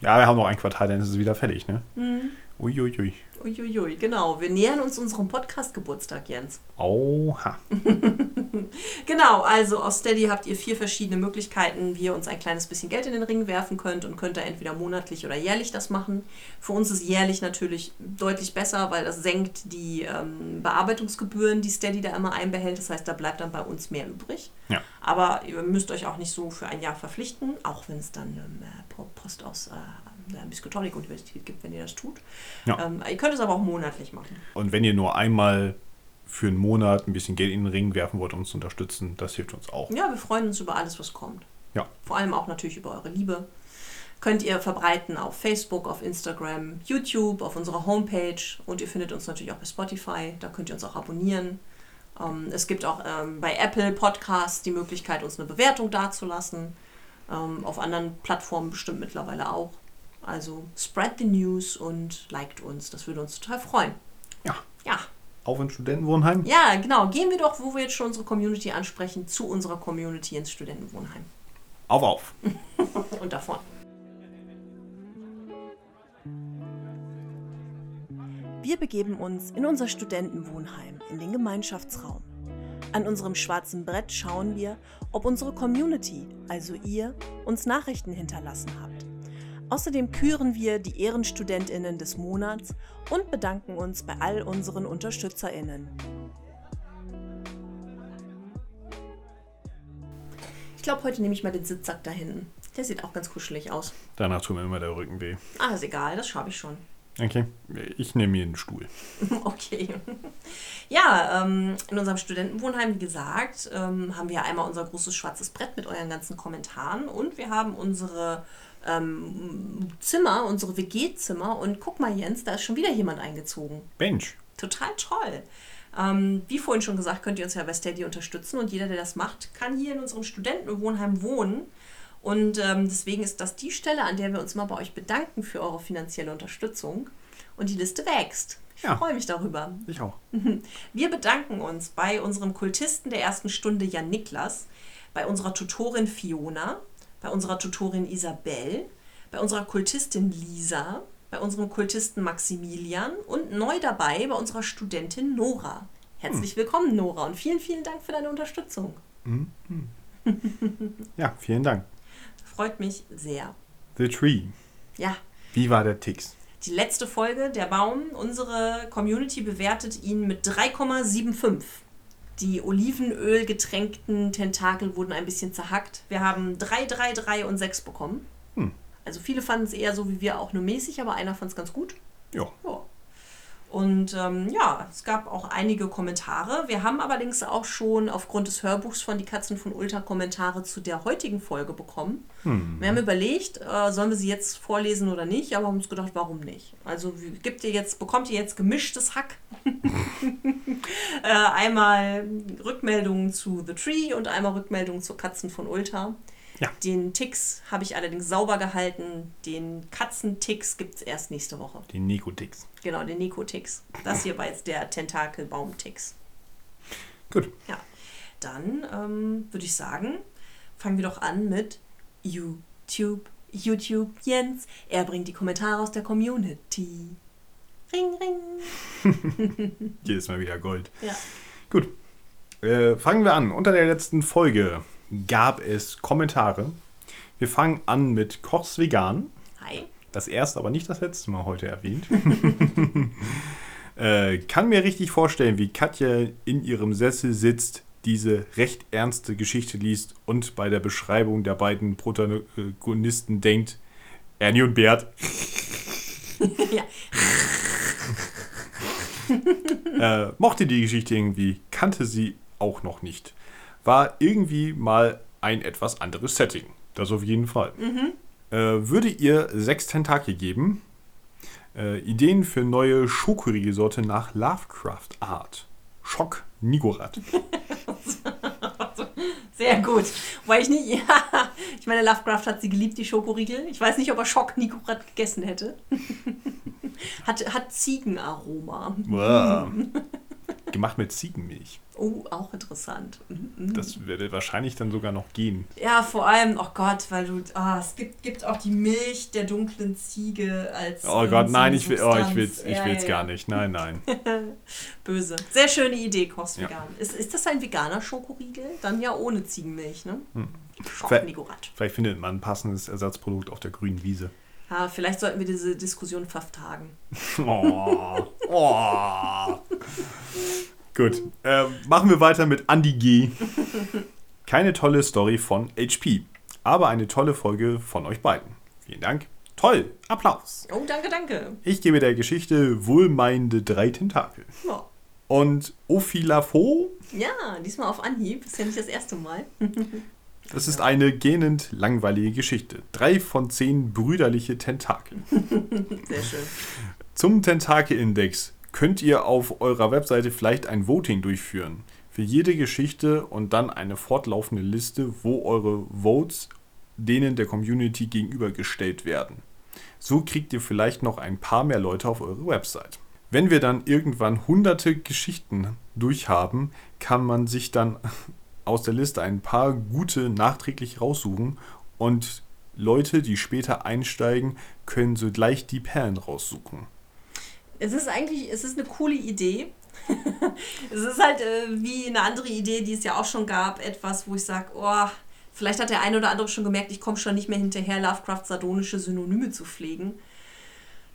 ja, wir haben noch ein Quartal, dann ist es wieder fertig, ne? Mhm. Uiuiui. Ui. Uiuiui, genau. Wir nähern uns unserem Podcast-Geburtstag, Jens. Oha. genau, also aus Steady habt ihr vier verschiedene Möglichkeiten, wie ihr uns ein kleines bisschen Geld in den Ring werfen könnt und könnt da entweder monatlich oder jährlich das machen. Für uns ist jährlich natürlich deutlich besser, weil das senkt die ähm, Bearbeitungsgebühren, die Steady da immer einbehält. Das heißt, da bleibt dann bei uns mehr übrig. Ja. Aber ihr müsst euch auch nicht so für ein Jahr verpflichten, auch wenn es dann ähm, Post aus äh, Miskatonic-Universität gibt, wenn ihr das tut. Ja. Ähm, ihr könnt es aber auch monatlich machen. Und wenn ihr nur einmal für einen Monat ein bisschen Geld in den Ring werfen wollt, um uns zu unterstützen, das hilft uns auch. Ja, wir freuen uns über alles, was kommt. Ja. Vor allem auch natürlich über eure Liebe. Könnt ihr verbreiten auf Facebook, auf Instagram, YouTube, auf unserer Homepage und ihr findet uns natürlich auch bei Spotify. Da könnt ihr uns auch abonnieren. Ähm, es gibt auch ähm, bei Apple Podcasts die Möglichkeit, uns eine Bewertung dazulassen. Ähm, auf anderen Plattformen bestimmt mittlerweile auch. Also spread the news und liked uns. Das würde uns total freuen. Ja. Ja. Auf ins Studentenwohnheim? Ja, genau. Gehen wir doch, wo wir jetzt schon unsere Community ansprechen, zu unserer Community ins Studentenwohnheim. Auf, auf. Und davon. Wir begeben uns in unser Studentenwohnheim, in den Gemeinschaftsraum. An unserem schwarzen Brett schauen wir, ob unsere Community, also ihr, uns Nachrichten hinterlassen habt. Außerdem küren wir die Ehrenstudentinnen des Monats und bedanken uns bei all unseren Unterstützerinnen. Ich glaube, heute nehme ich mal den Sitzsack da hinten. Der sieht auch ganz kuschelig aus. Danach tut mir immer der Rücken weh. Ah, ist egal, das schaffe ich schon. Okay, ich nehme mir einen Stuhl. Okay. Ja, ähm, in unserem Studentenwohnheim, wie gesagt, ähm, haben wir einmal unser großes schwarzes Brett mit euren ganzen Kommentaren und wir haben unsere ähm, Zimmer, unsere WG-Zimmer und guck mal, Jens, da ist schon wieder jemand eingezogen. Bench. Total toll. Ähm, wie vorhin schon gesagt, könnt ihr uns ja bei Steady unterstützen und jeder, der das macht, kann hier in unserem Studentenwohnheim wohnen. Und ähm, deswegen ist das die Stelle, an der wir uns mal bei euch bedanken für eure finanzielle Unterstützung. Und die Liste wächst. Ich Ja. freue mich darüber. Ich auch. Wir bedanken uns bei unserem Kultisten der ersten Stunde Jan Niklas, bei unserer Tutorin Fiona, bei unserer Tutorin Isabel, bei unserer Kultistin Lisa, bei unserem Kultisten Maximilian und neu dabei bei unserer Studentin Nora. Herzlich willkommen, Nora, und vielen, vielen Dank für deine Unterstützung. Ja, vielen Dank. Freut mich sehr. The Tree. Ja, Wie war der Tix? die letzte Folge, der Baum, unsere Community bewertet ihn mit 3,75. Die Olivenöl getränkten Tentakel wurden ein bisschen zerhackt. Wir haben 3, 3, 3 und 6 bekommen. Hm. Also viele fanden es eher so wie wir auch nur mäßig, aber einer fand es ganz gut. Ja. Ja. Und ähm, ja, es gab auch einige Kommentare. Wir haben allerdings auch schon aufgrund des Hörbuchs von Die Katzen von Ulta Kommentare zu der heutigen Folge bekommen. Wir haben überlegt, äh, sollen wir sie jetzt vorlesen oder nicht, aber haben uns gedacht, warum nicht? Also wie- gibt ihr jetzt, bekommt ihr jetzt gemischtes Hack? äh, einmal Rückmeldungen zu The Tree und einmal Rückmeldungen zu Katzen von Ulta. Ja. Den Ticks habe ich allerdings sauber gehalten. Den Katzentix gibt es erst nächste Woche. Die Nico-Tix. Genau, den Nikotix. Das hier war jetzt der Tentakelbaumtix. Gut. Ja. Dann ähm, würde ich sagen, fangen wir doch an mit YouTube. YouTube Jens. Er bringt die Kommentare aus der Community. Ring, ring. Jedes Mal wieder Gold. Ja. Gut. Äh, fangen wir an. Unter der letzten Folge gab es Kommentare. Wir fangen an mit Kochs Vegan. Hi. Das erste, aber nicht das letzte Mal heute erwähnt. äh, kann mir richtig vorstellen, wie Katja in ihrem Sessel sitzt, diese recht ernste Geschichte liest und bei der Beschreibung der beiden Protagonisten denkt, Ernie und Bert. ja. äh, mochte die Geschichte irgendwie, kannte sie auch noch nicht. War irgendwie mal ein etwas anderes Setting. Das auf jeden Fall. Äh, würde ihr sechs Tentakel geben. Äh, Ideen für neue Schokoriegelsorte nach Lovecraft Art. Schock Nigorat. Sehr gut. Weil ich nicht, ja, ich meine, Lovecraft hat sie geliebt, die Schokoriegel. Ich weiß nicht, ob er Schock Nikorat gegessen hätte. hat, hat Ziegenaroma. Wow. Gemacht mit Ziegenmilch. Oh, auch interessant. Mhm. Das würde wahrscheinlich dann sogar noch gehen. Ja, vor allem, oh Gott, weil du, ah, es gibt, gibt auch die Milch der dunklen Ziege als. Oh ähm, Gott, nein, ich will, oh, ich will's, ich Ja, will's ja, gar nicht. Nein, nein. Böse. Sehr schöne Idee, Kost Ja. vegan. Ist, ist das ein veganer Schokoriegel? Dann ja ohne Ziegenmilch, ne? Hm. Nikorat. Vielleicht findet man ein passendes Ersatzprodukt auf der grünen Wiese. Ja, vielleicht sollten wir diese Diskussion vertagen. Oh. Oh. Gut. Äh, machen wir weiter mit Andy G. Keine tolle Story von HP, aber eine tolle Folge von euch beiden. Vielen Dank. Toll. Applaus. Oh, danke, danke. Ich gebe der Geschichte wohlmeinende drei Tentakel. Ja. Und Ophilafo, Ja, diesmal auf Anhieb. Ist ja nicht das erste Mal. das ist eine gähnend langweilige Geschichte. Drei von zehn brüderliche Tentakel. Sehr schön. Zum Tentakelindex könnt ihr auf eurer Webseite vielleicht ein Voting durchführen. Für jede Geschichte und dann eine fortlaufende Liste, wo eure Votes denen der Community gegenübergestellt werden. So kriegt ihr vielleicht noch ein paar mehr Leute auf eure Website. Wenn wir dann irgendwann hunderte Geschichten durchhaben, kann man sich dann aus der Liste ein paar gute nachträglich raussuchen und Leute, die später einsteigen, können so gleich die Perlen raussuchen. Es ist eigentlich, es ist eine coole Idee. es ist halt äh, wie eine andere Idee, die es ja auch schon gab, etwas, wo ich sage, oh, vielleicht hat der eine oder andere schon gemerkt, ich komme schon nicht mehr hinterher, Lovecraft sardonische Synonyme zu pflegen.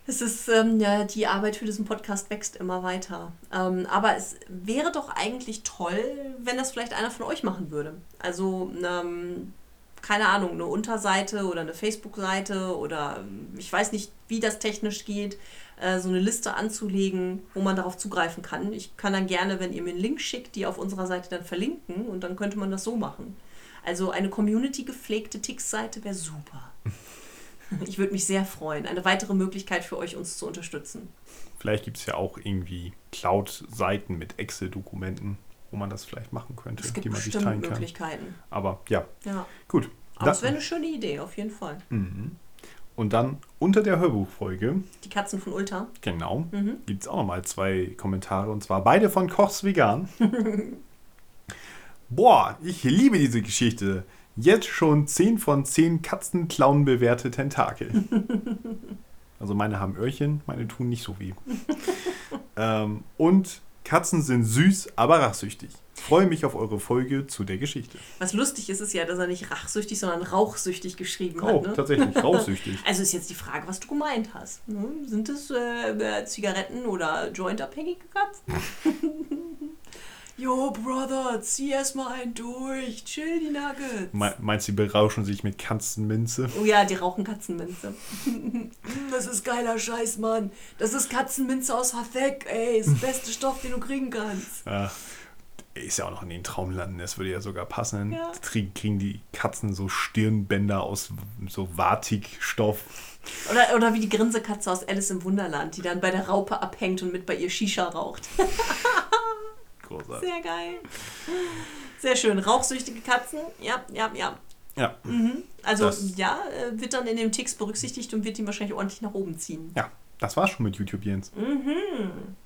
Es ist, ähm, ja, die Arbeit für diesen Podcast wächst immer weiter. Ähm, aber es wäre doch eigentlich toll, wenn das vielleicht einer von euch machen würde. Also, ähm, keine Ahnung, eine Unterseite oder eine Facebook-Seite oder ähm, ich weiß nicht, wie das technisch geht, äh, so eine Liste anzulegen, wo man darauf zugreifen kann. Ich kann dann gerne, wenn ihr mir einen Link schickt, die auf unserer Seite dann verlinken und dann könnte man das so machen. Also eine Community gepflegte Tix-Seite wäre super. Ich würde mich sehr freuen. Eine weitere Möglichkeit für euch, uns zu unterstützen. Vielleicht gibt es ja auch irgendwie Cloud-Seiten mit Excel-Dokumenten, wo man das vielleicht machen könnte, es gibt die man sich teilen kann. Möglichkeiten. Aber ja, Ja. gut. Aber Da- es wäre eine schöne Idee, auf jeden Fall. Mhm. Und dann unter der Hörbuchfolge, Die Katzen von Ulta. genau, Mhm. gibt es auch nochmal zwei Kommentare und zwar beide von Kochs Vegan. Boah, ich liebe diese Geschichte. Jetzt schon 10 von 10 Katzenklauen bewährte Tentakel. Also meine haben Öhrchen, meine tun nicht so weh. ähm, und Katzen sind süß, aber rachsüchtig. Freue mich auf eure Folge zu der Geschichte. Was lustig ist, ist ja, dass er nicht rachsüchtig, sondern rauchsüchtig geschrieben Oh, hat. Ne? tatsächlich, rauchsüchtig. Also ist jetzt die Frage, was du gemeint hast. Ne? Sind es äh, Zigaretten oder Jointabhängige Katzen? Yo, Brother, zieh erstmal einen durch. Chill die Nuggets. Me- Meinst du, die berauschen sich mit Katzenminze? Oh ja, die rauchen Katzenminze. das ist geiler Scheiß, Mann. Das ist Katzenminze aus Hathek, ey. Ist der beste Stoff, den du kriegen kannst. Ja, ist ja auch noch in den Traumlanden, das würde ja sogar passen. Ja. Kriegen, die Katzen so Stirnbänder aus so Vatikstoff. Oder, oder wie die Grinsekatze aus Alice im Wunderland, die dann bei der Raupe abhängt und mit bei ihr Shisha raucht. Großartig. Sehr geil. Sehr schön. Rauchsüchtige Katzen. Ja, ja, ja. Ja, Also Das- ja, äh, wird dann in dem Text berücksichtigt und wird ihn wahrscheinlich ordentlich nach oben ziehen. ja, das war's schon mit YouTube, Jens.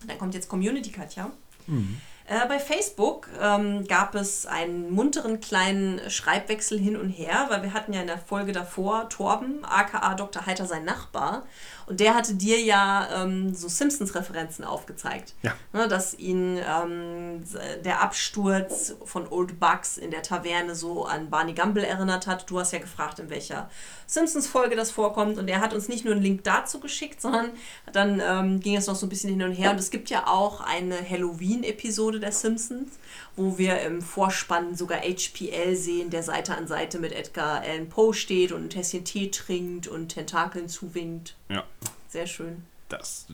Dann kommt jetzt Community Katja. Mhm. Äh, bei Facebook ähm, gab es einen munteren kleinen Schreibwechsel hin und her, weil wir hatten ja in der Folge davor Torben, aka Dr. Heiter, sein Nachbar. Und der hatte dir ja ähm, so Simpsons-Referenzen aufgezeigt. Ja. Ne, dass ihn ähm, der Absturz von Old Bugs in der Taverne so an Barney Gumble erinnert hat. Du hast ja gefragt, in welcher Simpsons-Folge das vorkommt. Und er hat uns nicht nur einen Link dazu geschickt, sondern dann ähm, ging es noch so ein bisschen hin und her. Und es gibt ja auch eine Halloween-Episode der Simpsons, wo wir im Vorspann sogar HPL sehen, der Seite an Seite mit Edgar Allan Poe steht und ein Tässchen Tee trinkt und Tentakeln zuwinkt. Ja, Sehr schön. das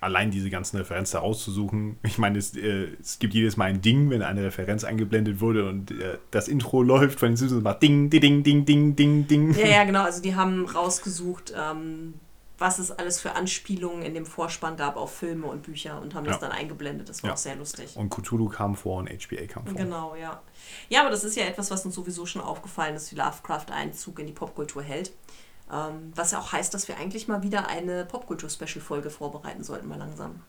allein diese ganzen Referenzen rauszusuchen. Ich meine, es, äh, es gibt jedes Mal ein Ding, wenn eine Referenz eingeblendet wurde und äh, das Intro läuft von den Simpsons macht Ding, Ding, Ding, Ding, Ding, Ding. Ja, ja, genau. Also die haben rausgesucht, ähm, was es alles für Anspielungen in dem Vorspann gab auf Filme und Bücher und haben das Ja. dann eingeblendet. Das war Ja. auch sehr lustig. Und Cthulhu kam vor und HBA kam vor. Genau, ja. Ja, aber das ist ja etwas, was uns sowieso schon aufgefallen ist, wie Lovecraft Einzug in die Popkultur hält. Ähm, was ja auch heißt, dass wir eigentlich mal wieder eine Popkultur-Special-Folge vorbereiten sollten, mal langsam.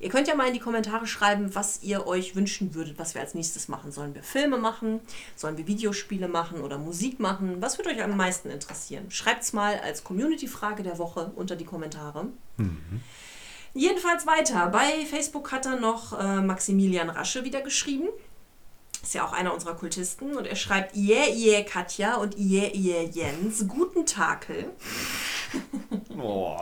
Ihr könnt ja mal in die Kommentare schreiben, was ihr euch wünschen würdet, was wir als nächstes machen. Sollen wir Filme machen? Sollen wir Videospiele machen oder Musik machen? Was würde euch am meisten interessieren? Schreibt's mal als Community-Frage der Woche unter die Kommentare. Jedenfalls weiter. Bei Facebook hat er noch äh, Maximilian Rasche wieder geschrieben. Ist ja auch einer unserer Kultisten. Und er schreibt, yeah, yeah, Katja und yeah, yeah, Jens. Guten Takel. Oh.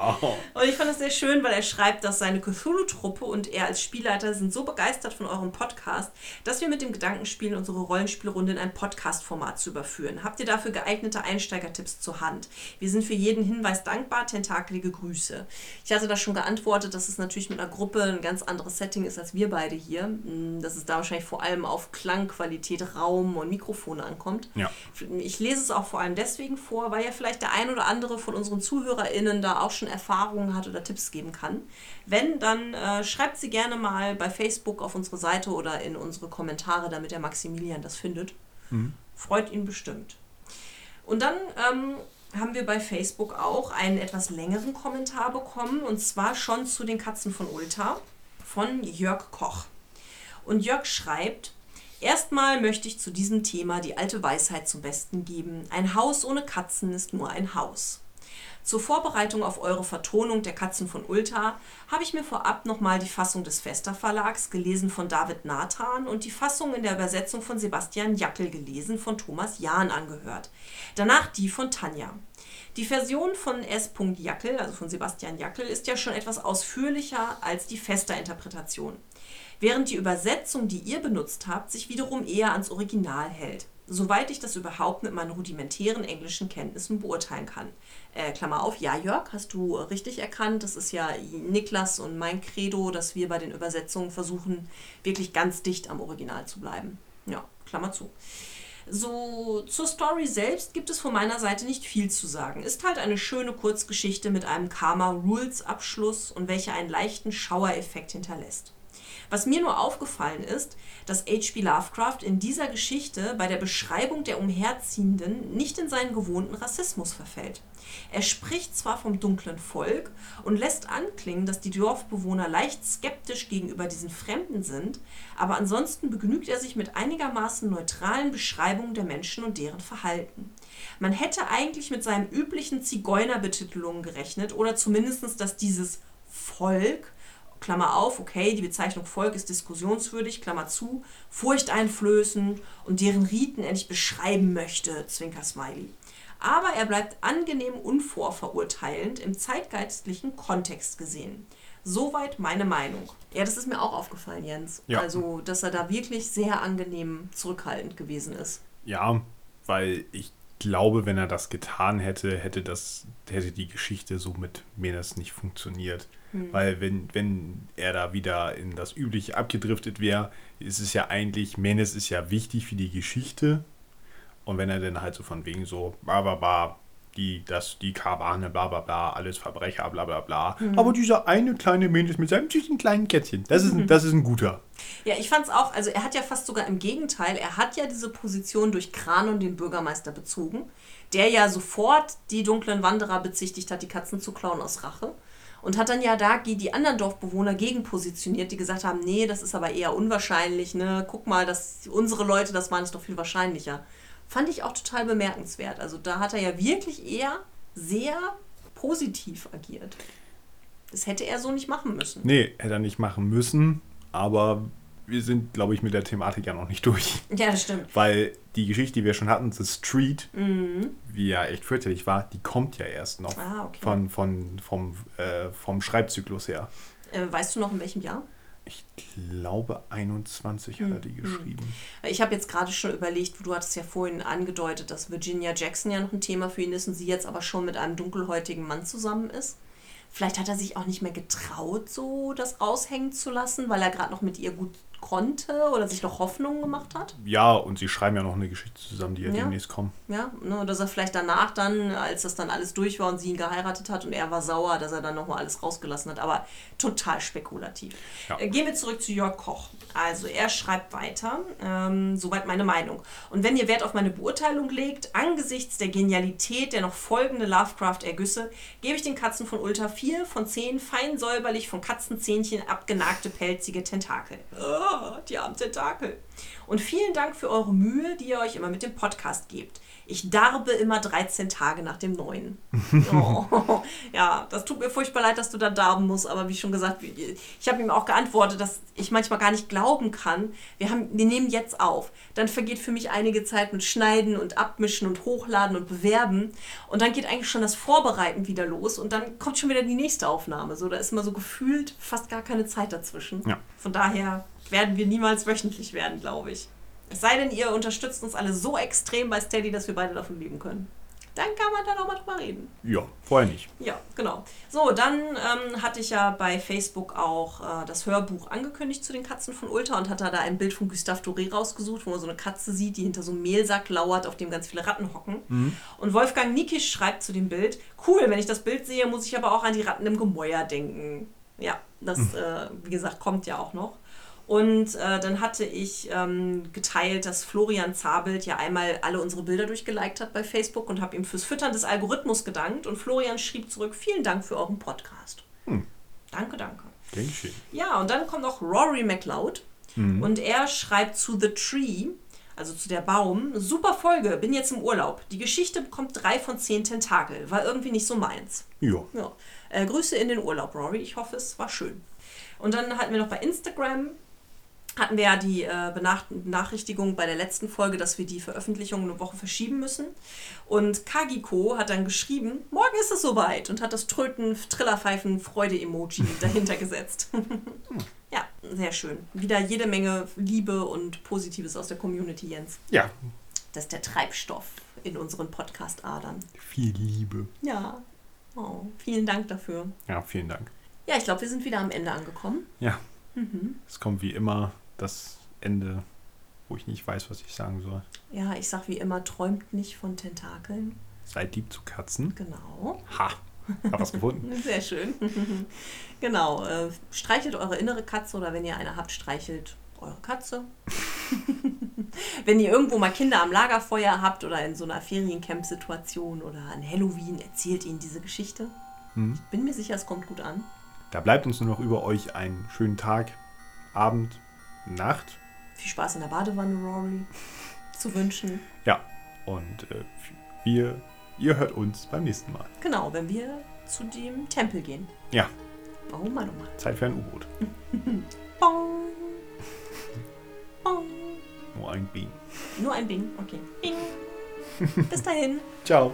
Und ich fand es sehr schön, weil er schreibt, dass seine Cthulhu-Truppe und er als Spielleiter sind so begeistert von eurem Podcast, dass wir mit dem Gedanken spielen, unsere Rollenspielrunde in ein Podcast-Format zu überführen. Habt ihr dafür geeignete Einsteigertipps zur Hand? Wir sind für jeden Hinweis dankbar. Tentakelige Grüße. Ich hatte da schon geantwortet, dass es natürlich mit einer Gruppe ein ganz anderes Setting ist als wir beide hier. Mm, Dass es da wahrscheinlich vor allem auf Klangqualität, Raum und Mikrofone ankommt. Ja. Ich lese es auch vor allem deswegen vor, weil ja vielleicht der ein oder andere von unseren ZuhörerInnen da auch schon Erfahrungen hat oder Tipps geben kann. Wenn, dann äh, schreibt sie gerne mal bei Facebook auf unsere Seite oder in unsere Kommentare, damit der Maximilian das findet. Freut ihn bestimmt. Und dann ähm, haben wir bei Facebook auch einen etwas längeren Kommentar bekommen und zwar schon zu den Katzen von Ulta. von Jörg Koch. Und Jörg schreibt, Erstmal möchte ich zu diesem Thema die alte Weisheit zum Besten geben. Ein Haus ohne Katzen ist nur ein Haus. Zur Vorbereitung auf eure Vertonung der Katzen von Ulta habe ich mir vorab nochmal die Fassung des Fester Verlags gelesen von David Nathan und die Fassung in der Übersetzung von Sebastian Jackel gelesen von Thomas Jahn angehört. Danach die von Tanja. Die Version von S. Jackel, also von Sebastian Jackel, ist ja schon etwas ausführlicher als die Fester-Interpretation, während die Übersetzung, die ihr benutzt habt, sich wiederum eher ans Original hält soweit ich das überhaupt mit meinen rudimentären englischen Kenntnissen beurteilen kann. Äh, Klammer auf, ja Jörg, hast du richtig erkannt. Das ist ja Niklas und mein Credo, dass wir bei den Übersetzungen versuchen, wirklich ganz dicht am Original zu bleiben. Ja, Klammer zu. So, zur Story selbst gibt es von meiner Seite nicht viel zu sagen. Ist halt eine schöne Kurzgeschichte mit einem Karma Rules Abschluss und welche einen leichten Schauereffekt hinterlässt. Was mir nur aufgefallen ist, dass H.P. Lovecraft in dieser Geschichte bei der Beschreibung der Umherziehenden nicht in seinen gewohnten Rassismus verfällt. Er spricht zwar vom dunklen Volk und lässt anklingen, dass die Dorfbewohner leicht skeptisch gegenüber diesen Fremden sind, aber ansonsten begnügt er sich mit einigermaßen neutralen Beschreibungen der Menschen und deren Verhalten. Man hätte eigentlich mit seinen üblichen Zigeunerbetitelungen gerechnet oder zumindest, dass dieses Volk Klammer auf, okay, die Bezeichnung Volk ist diskussionswürdig, Klammer zu, furchteinflößend und deren Riten endlich beschreiben möchte, Zwinker Smiley. Aber er bleibt angenehm unvorverurteilend im zeitgeistlichen Kontext gesehen. Soweit meine Meinung. Ja, das ist mir auch aufgefallen, Jens. Ja. Also, dass er da wirklich sehr angenehm zurückhaltend gewesen ist. Ja, weil ich glaube, wenn er das getan hätte, hätte das hätte die Geschichte so mit Menes nicht funktioniert. Hm. Weil wenn, wenn er da wieder in das Übliche abgedriftet wäre, ist es ja eigentlich, Menes ist ja wichtig für die Geschichte. Und wenn er dann halt so von wegen so, bla bla bla, die, das, die Karawane, bla bla bla, alles Verbrecher, bla bla bla. Mhm. Aber dieser eine kleine Mensch mit seinem süßen kleinen Kätzchen, das ist, ein, das ist ein guter. Ja, ich fand's auch, also er hat ja fast sogar im Gegenteil, er hat ja diese Position durch Kranon, den Bürgermeister, bezogen, der ja sofort die dunklen Wanderer bezichtigt hat, die Katzen zu klauen aus Rache. Und hat dann ja da die anderen Dorfbewohner gegenpositioniert, die gesagt haben, nee, das ist aber eher unwahrscheinlich, ne? Guck mal, dass unsere Leute, das waren es doch viel wahrscheinlicher. Fand ich auch total bemerkenswert. Also da hat er ja wirklich eher sehr positiv agiert. Das hätte er so nicht machen müssen. Nee, hätte er nicht machen müssen, aber wir sind, glaube ich, mit der Thematik ja noch nicht durch. Ja, das stimmt. Weil die Geschichte, die wir schon hatten, The Street, mhm. wie ja echt fürchterlich war, die kommt ja erst noch ah, okay. von, von, vom, äh, vom Schreibzyklus her. Äh, weißt du noch in welchem Jahr? Ich glaube 21 mhm. hat er die hm, hm. geschrieben. Ich habe jetzt gerade schon überlegt, du hattest ja vorhin angedeutet, dass Virginia Jackson ja noch ein Thema für ihn ist und sie jetzt aber schon mit einem dunkelhäutigen Mann zusammen ist. Vielleicht hat er sich auch nicht mehr getraut, so das raushängen zu lassen, weil er gerade noch mit ihr gut konnte oder sich noch Hoffnungen gemacht hat. Ja, und sie schreiben ja noch eine Geschichte zusammen, die ja, ja. demnächst kommt. Ja, ne, dass er vielleicht danach dann, als das dann alles durch war und sie ihn geheiratet hat und er war sauer, dass er dann nochmal alles rausgelassen hat. Aber total spekulativ. Ja. Äh, gehen wir zurück zu Jörg Koch. Also er schreibt weiter, ähm, soweit meine Meinung. Und wenn ihr Wert auf meine Beurteilung legt, angesichts der Genialität der noch folgende Lovecraft-Ergüsse, gebe ich den Katzen von Ultra 4 von 10 fein säuberlich von Katzenzähnchen abgenagte pelzige Tentakel. Oh die armen Tentakel. Und vielen Dank für eure Mühe, die ihr euch immer mit dem Podcast gebt. Ich darbe immer 13 Tage nach dem neuen. Oh, ja, das tut mir furchtbar leid, dass du da darben musst, aber wie schon gesagt, ich habe ihm auch geantwortet, dass ich manchmal gar nicht glauben kann. Wir, haben, wir nehmen jetzt auf. Dann vergeht für mich einige Zeit mit Schneiden und Abmischen und Hochladen und Bewerben. Und dann geht eigentlich schon das Vorbereiten wieder los und dann kommt schon wieder die nächste Aufnahme. So, da ist immer so gefühlt fast gar keine Zeit dazwischen. Ja. Von daher werden wir niemals wöchentlich werden, glaube ich. Es sei denn, ihr unterstützt uns alle so extrem bei Steady, dass wir beide davon leben können. Dann kann man da nochmal drüber reden. Ja, vorher nicht. Ja, genau. So, dann ähm, hatte ich ja bei Facebook auch äh, das Hörbuch angekündigt zu den Katzen von Ulta und hatte da ein Bild von Gustave Doré rausgesucht, wo man so eine Katze sieht, die hinter so einem Mehlsack lauert, auf dem ganz viele Ratten hocken. Mhm. Und Wolfgang Nikisch schreibt zu dem Bild, cool, wenn ich das Bild sehe, muss ich aber auch an die Ratten im Gemäuer denken. Ja, das, mhm. äh, wie gesagt, kommt ja auch noch. Und äh, dann hatte ich ähm, geteilt, dass Florian Zabelt ja einmal alle unsere Bilder durchgeliked hat bei Facebook und habe ihm fürs Füttern des Algorithmus gedankt. Und Florian schrieb zurück, vielen Dank für euren Podcast. Hm. Danke, danke. Gern geschehen. Ja, und dann kommt noch Rory McLeod und er schreibt zu The Tree, also zu der Baum, super Folge, bin jetzt im Urlaub. Die Geschichte bekommt drei von zehn Tentakel, war irgendwie nicht so meins. Ja. Ja. Äh, Grüße in den Urlaub, Rory. Ich hoffe, es war schön. Und dann hatten wir noch bei Instagram, hatten wir ja die äh, Benach Benachrichtigung bei der letzten Folge, dass wir die Veröffentlichung eine Woche verschieben müssen. Und Kagiko hat dann geschrieben, morgen ist es soweit und hat das Tröten, Trillerpfeifen, Freude-Emoji dahinter gesetzt. ja, sehr schön. Wieder jede Menge Liebe und Positives aus der Community, Jens. Ja. Das ist der Treibstoff in unseren Podcast-Adern. Viel Liebe. Ja. Oh, vielen Dank dafür. Ja, vielen Dank. Ja, ich glaube, wir sind wieder am Ende angekommen. Ja. Es kommt wie immer das Ende, wo ich nicht weiß, was ich sagen soll. Ja, ich sag wie immer, träumt nicht von Tentakeln. Seid lieb zu Katzen. Genau. Ha! Hab was gefunden. Sehr schön. genau. Äh, streichelt eure innere Katze oder wenn ihr eine habt, streichelt eure Katze. wenn ihr irgendwo mal Kinder am Lagerfeuer habt oder in so einer Feriencamp-Situation oder an Halloween, erzählt ihnen diese Geschichte. Mhm. Ich bin mir sicher, es kommt gut an. Da bleibt uns nur noch über euch einen schönen Tag, Abend, Nacht. Viel Spaß in der Badewanne, Rory, zu wünschen. Ja. Und äh, wir, ihr hört uns beim nächsten Mal. Genau, wenn wir zu dem Tempel gehen. Ja, Oh Mann, oh Mann. Zeit für ein U-Boot. Bong. Bong. Nur ein Bing. Nur ein Bing. Okay. Bing. Bis dahin. Ciao.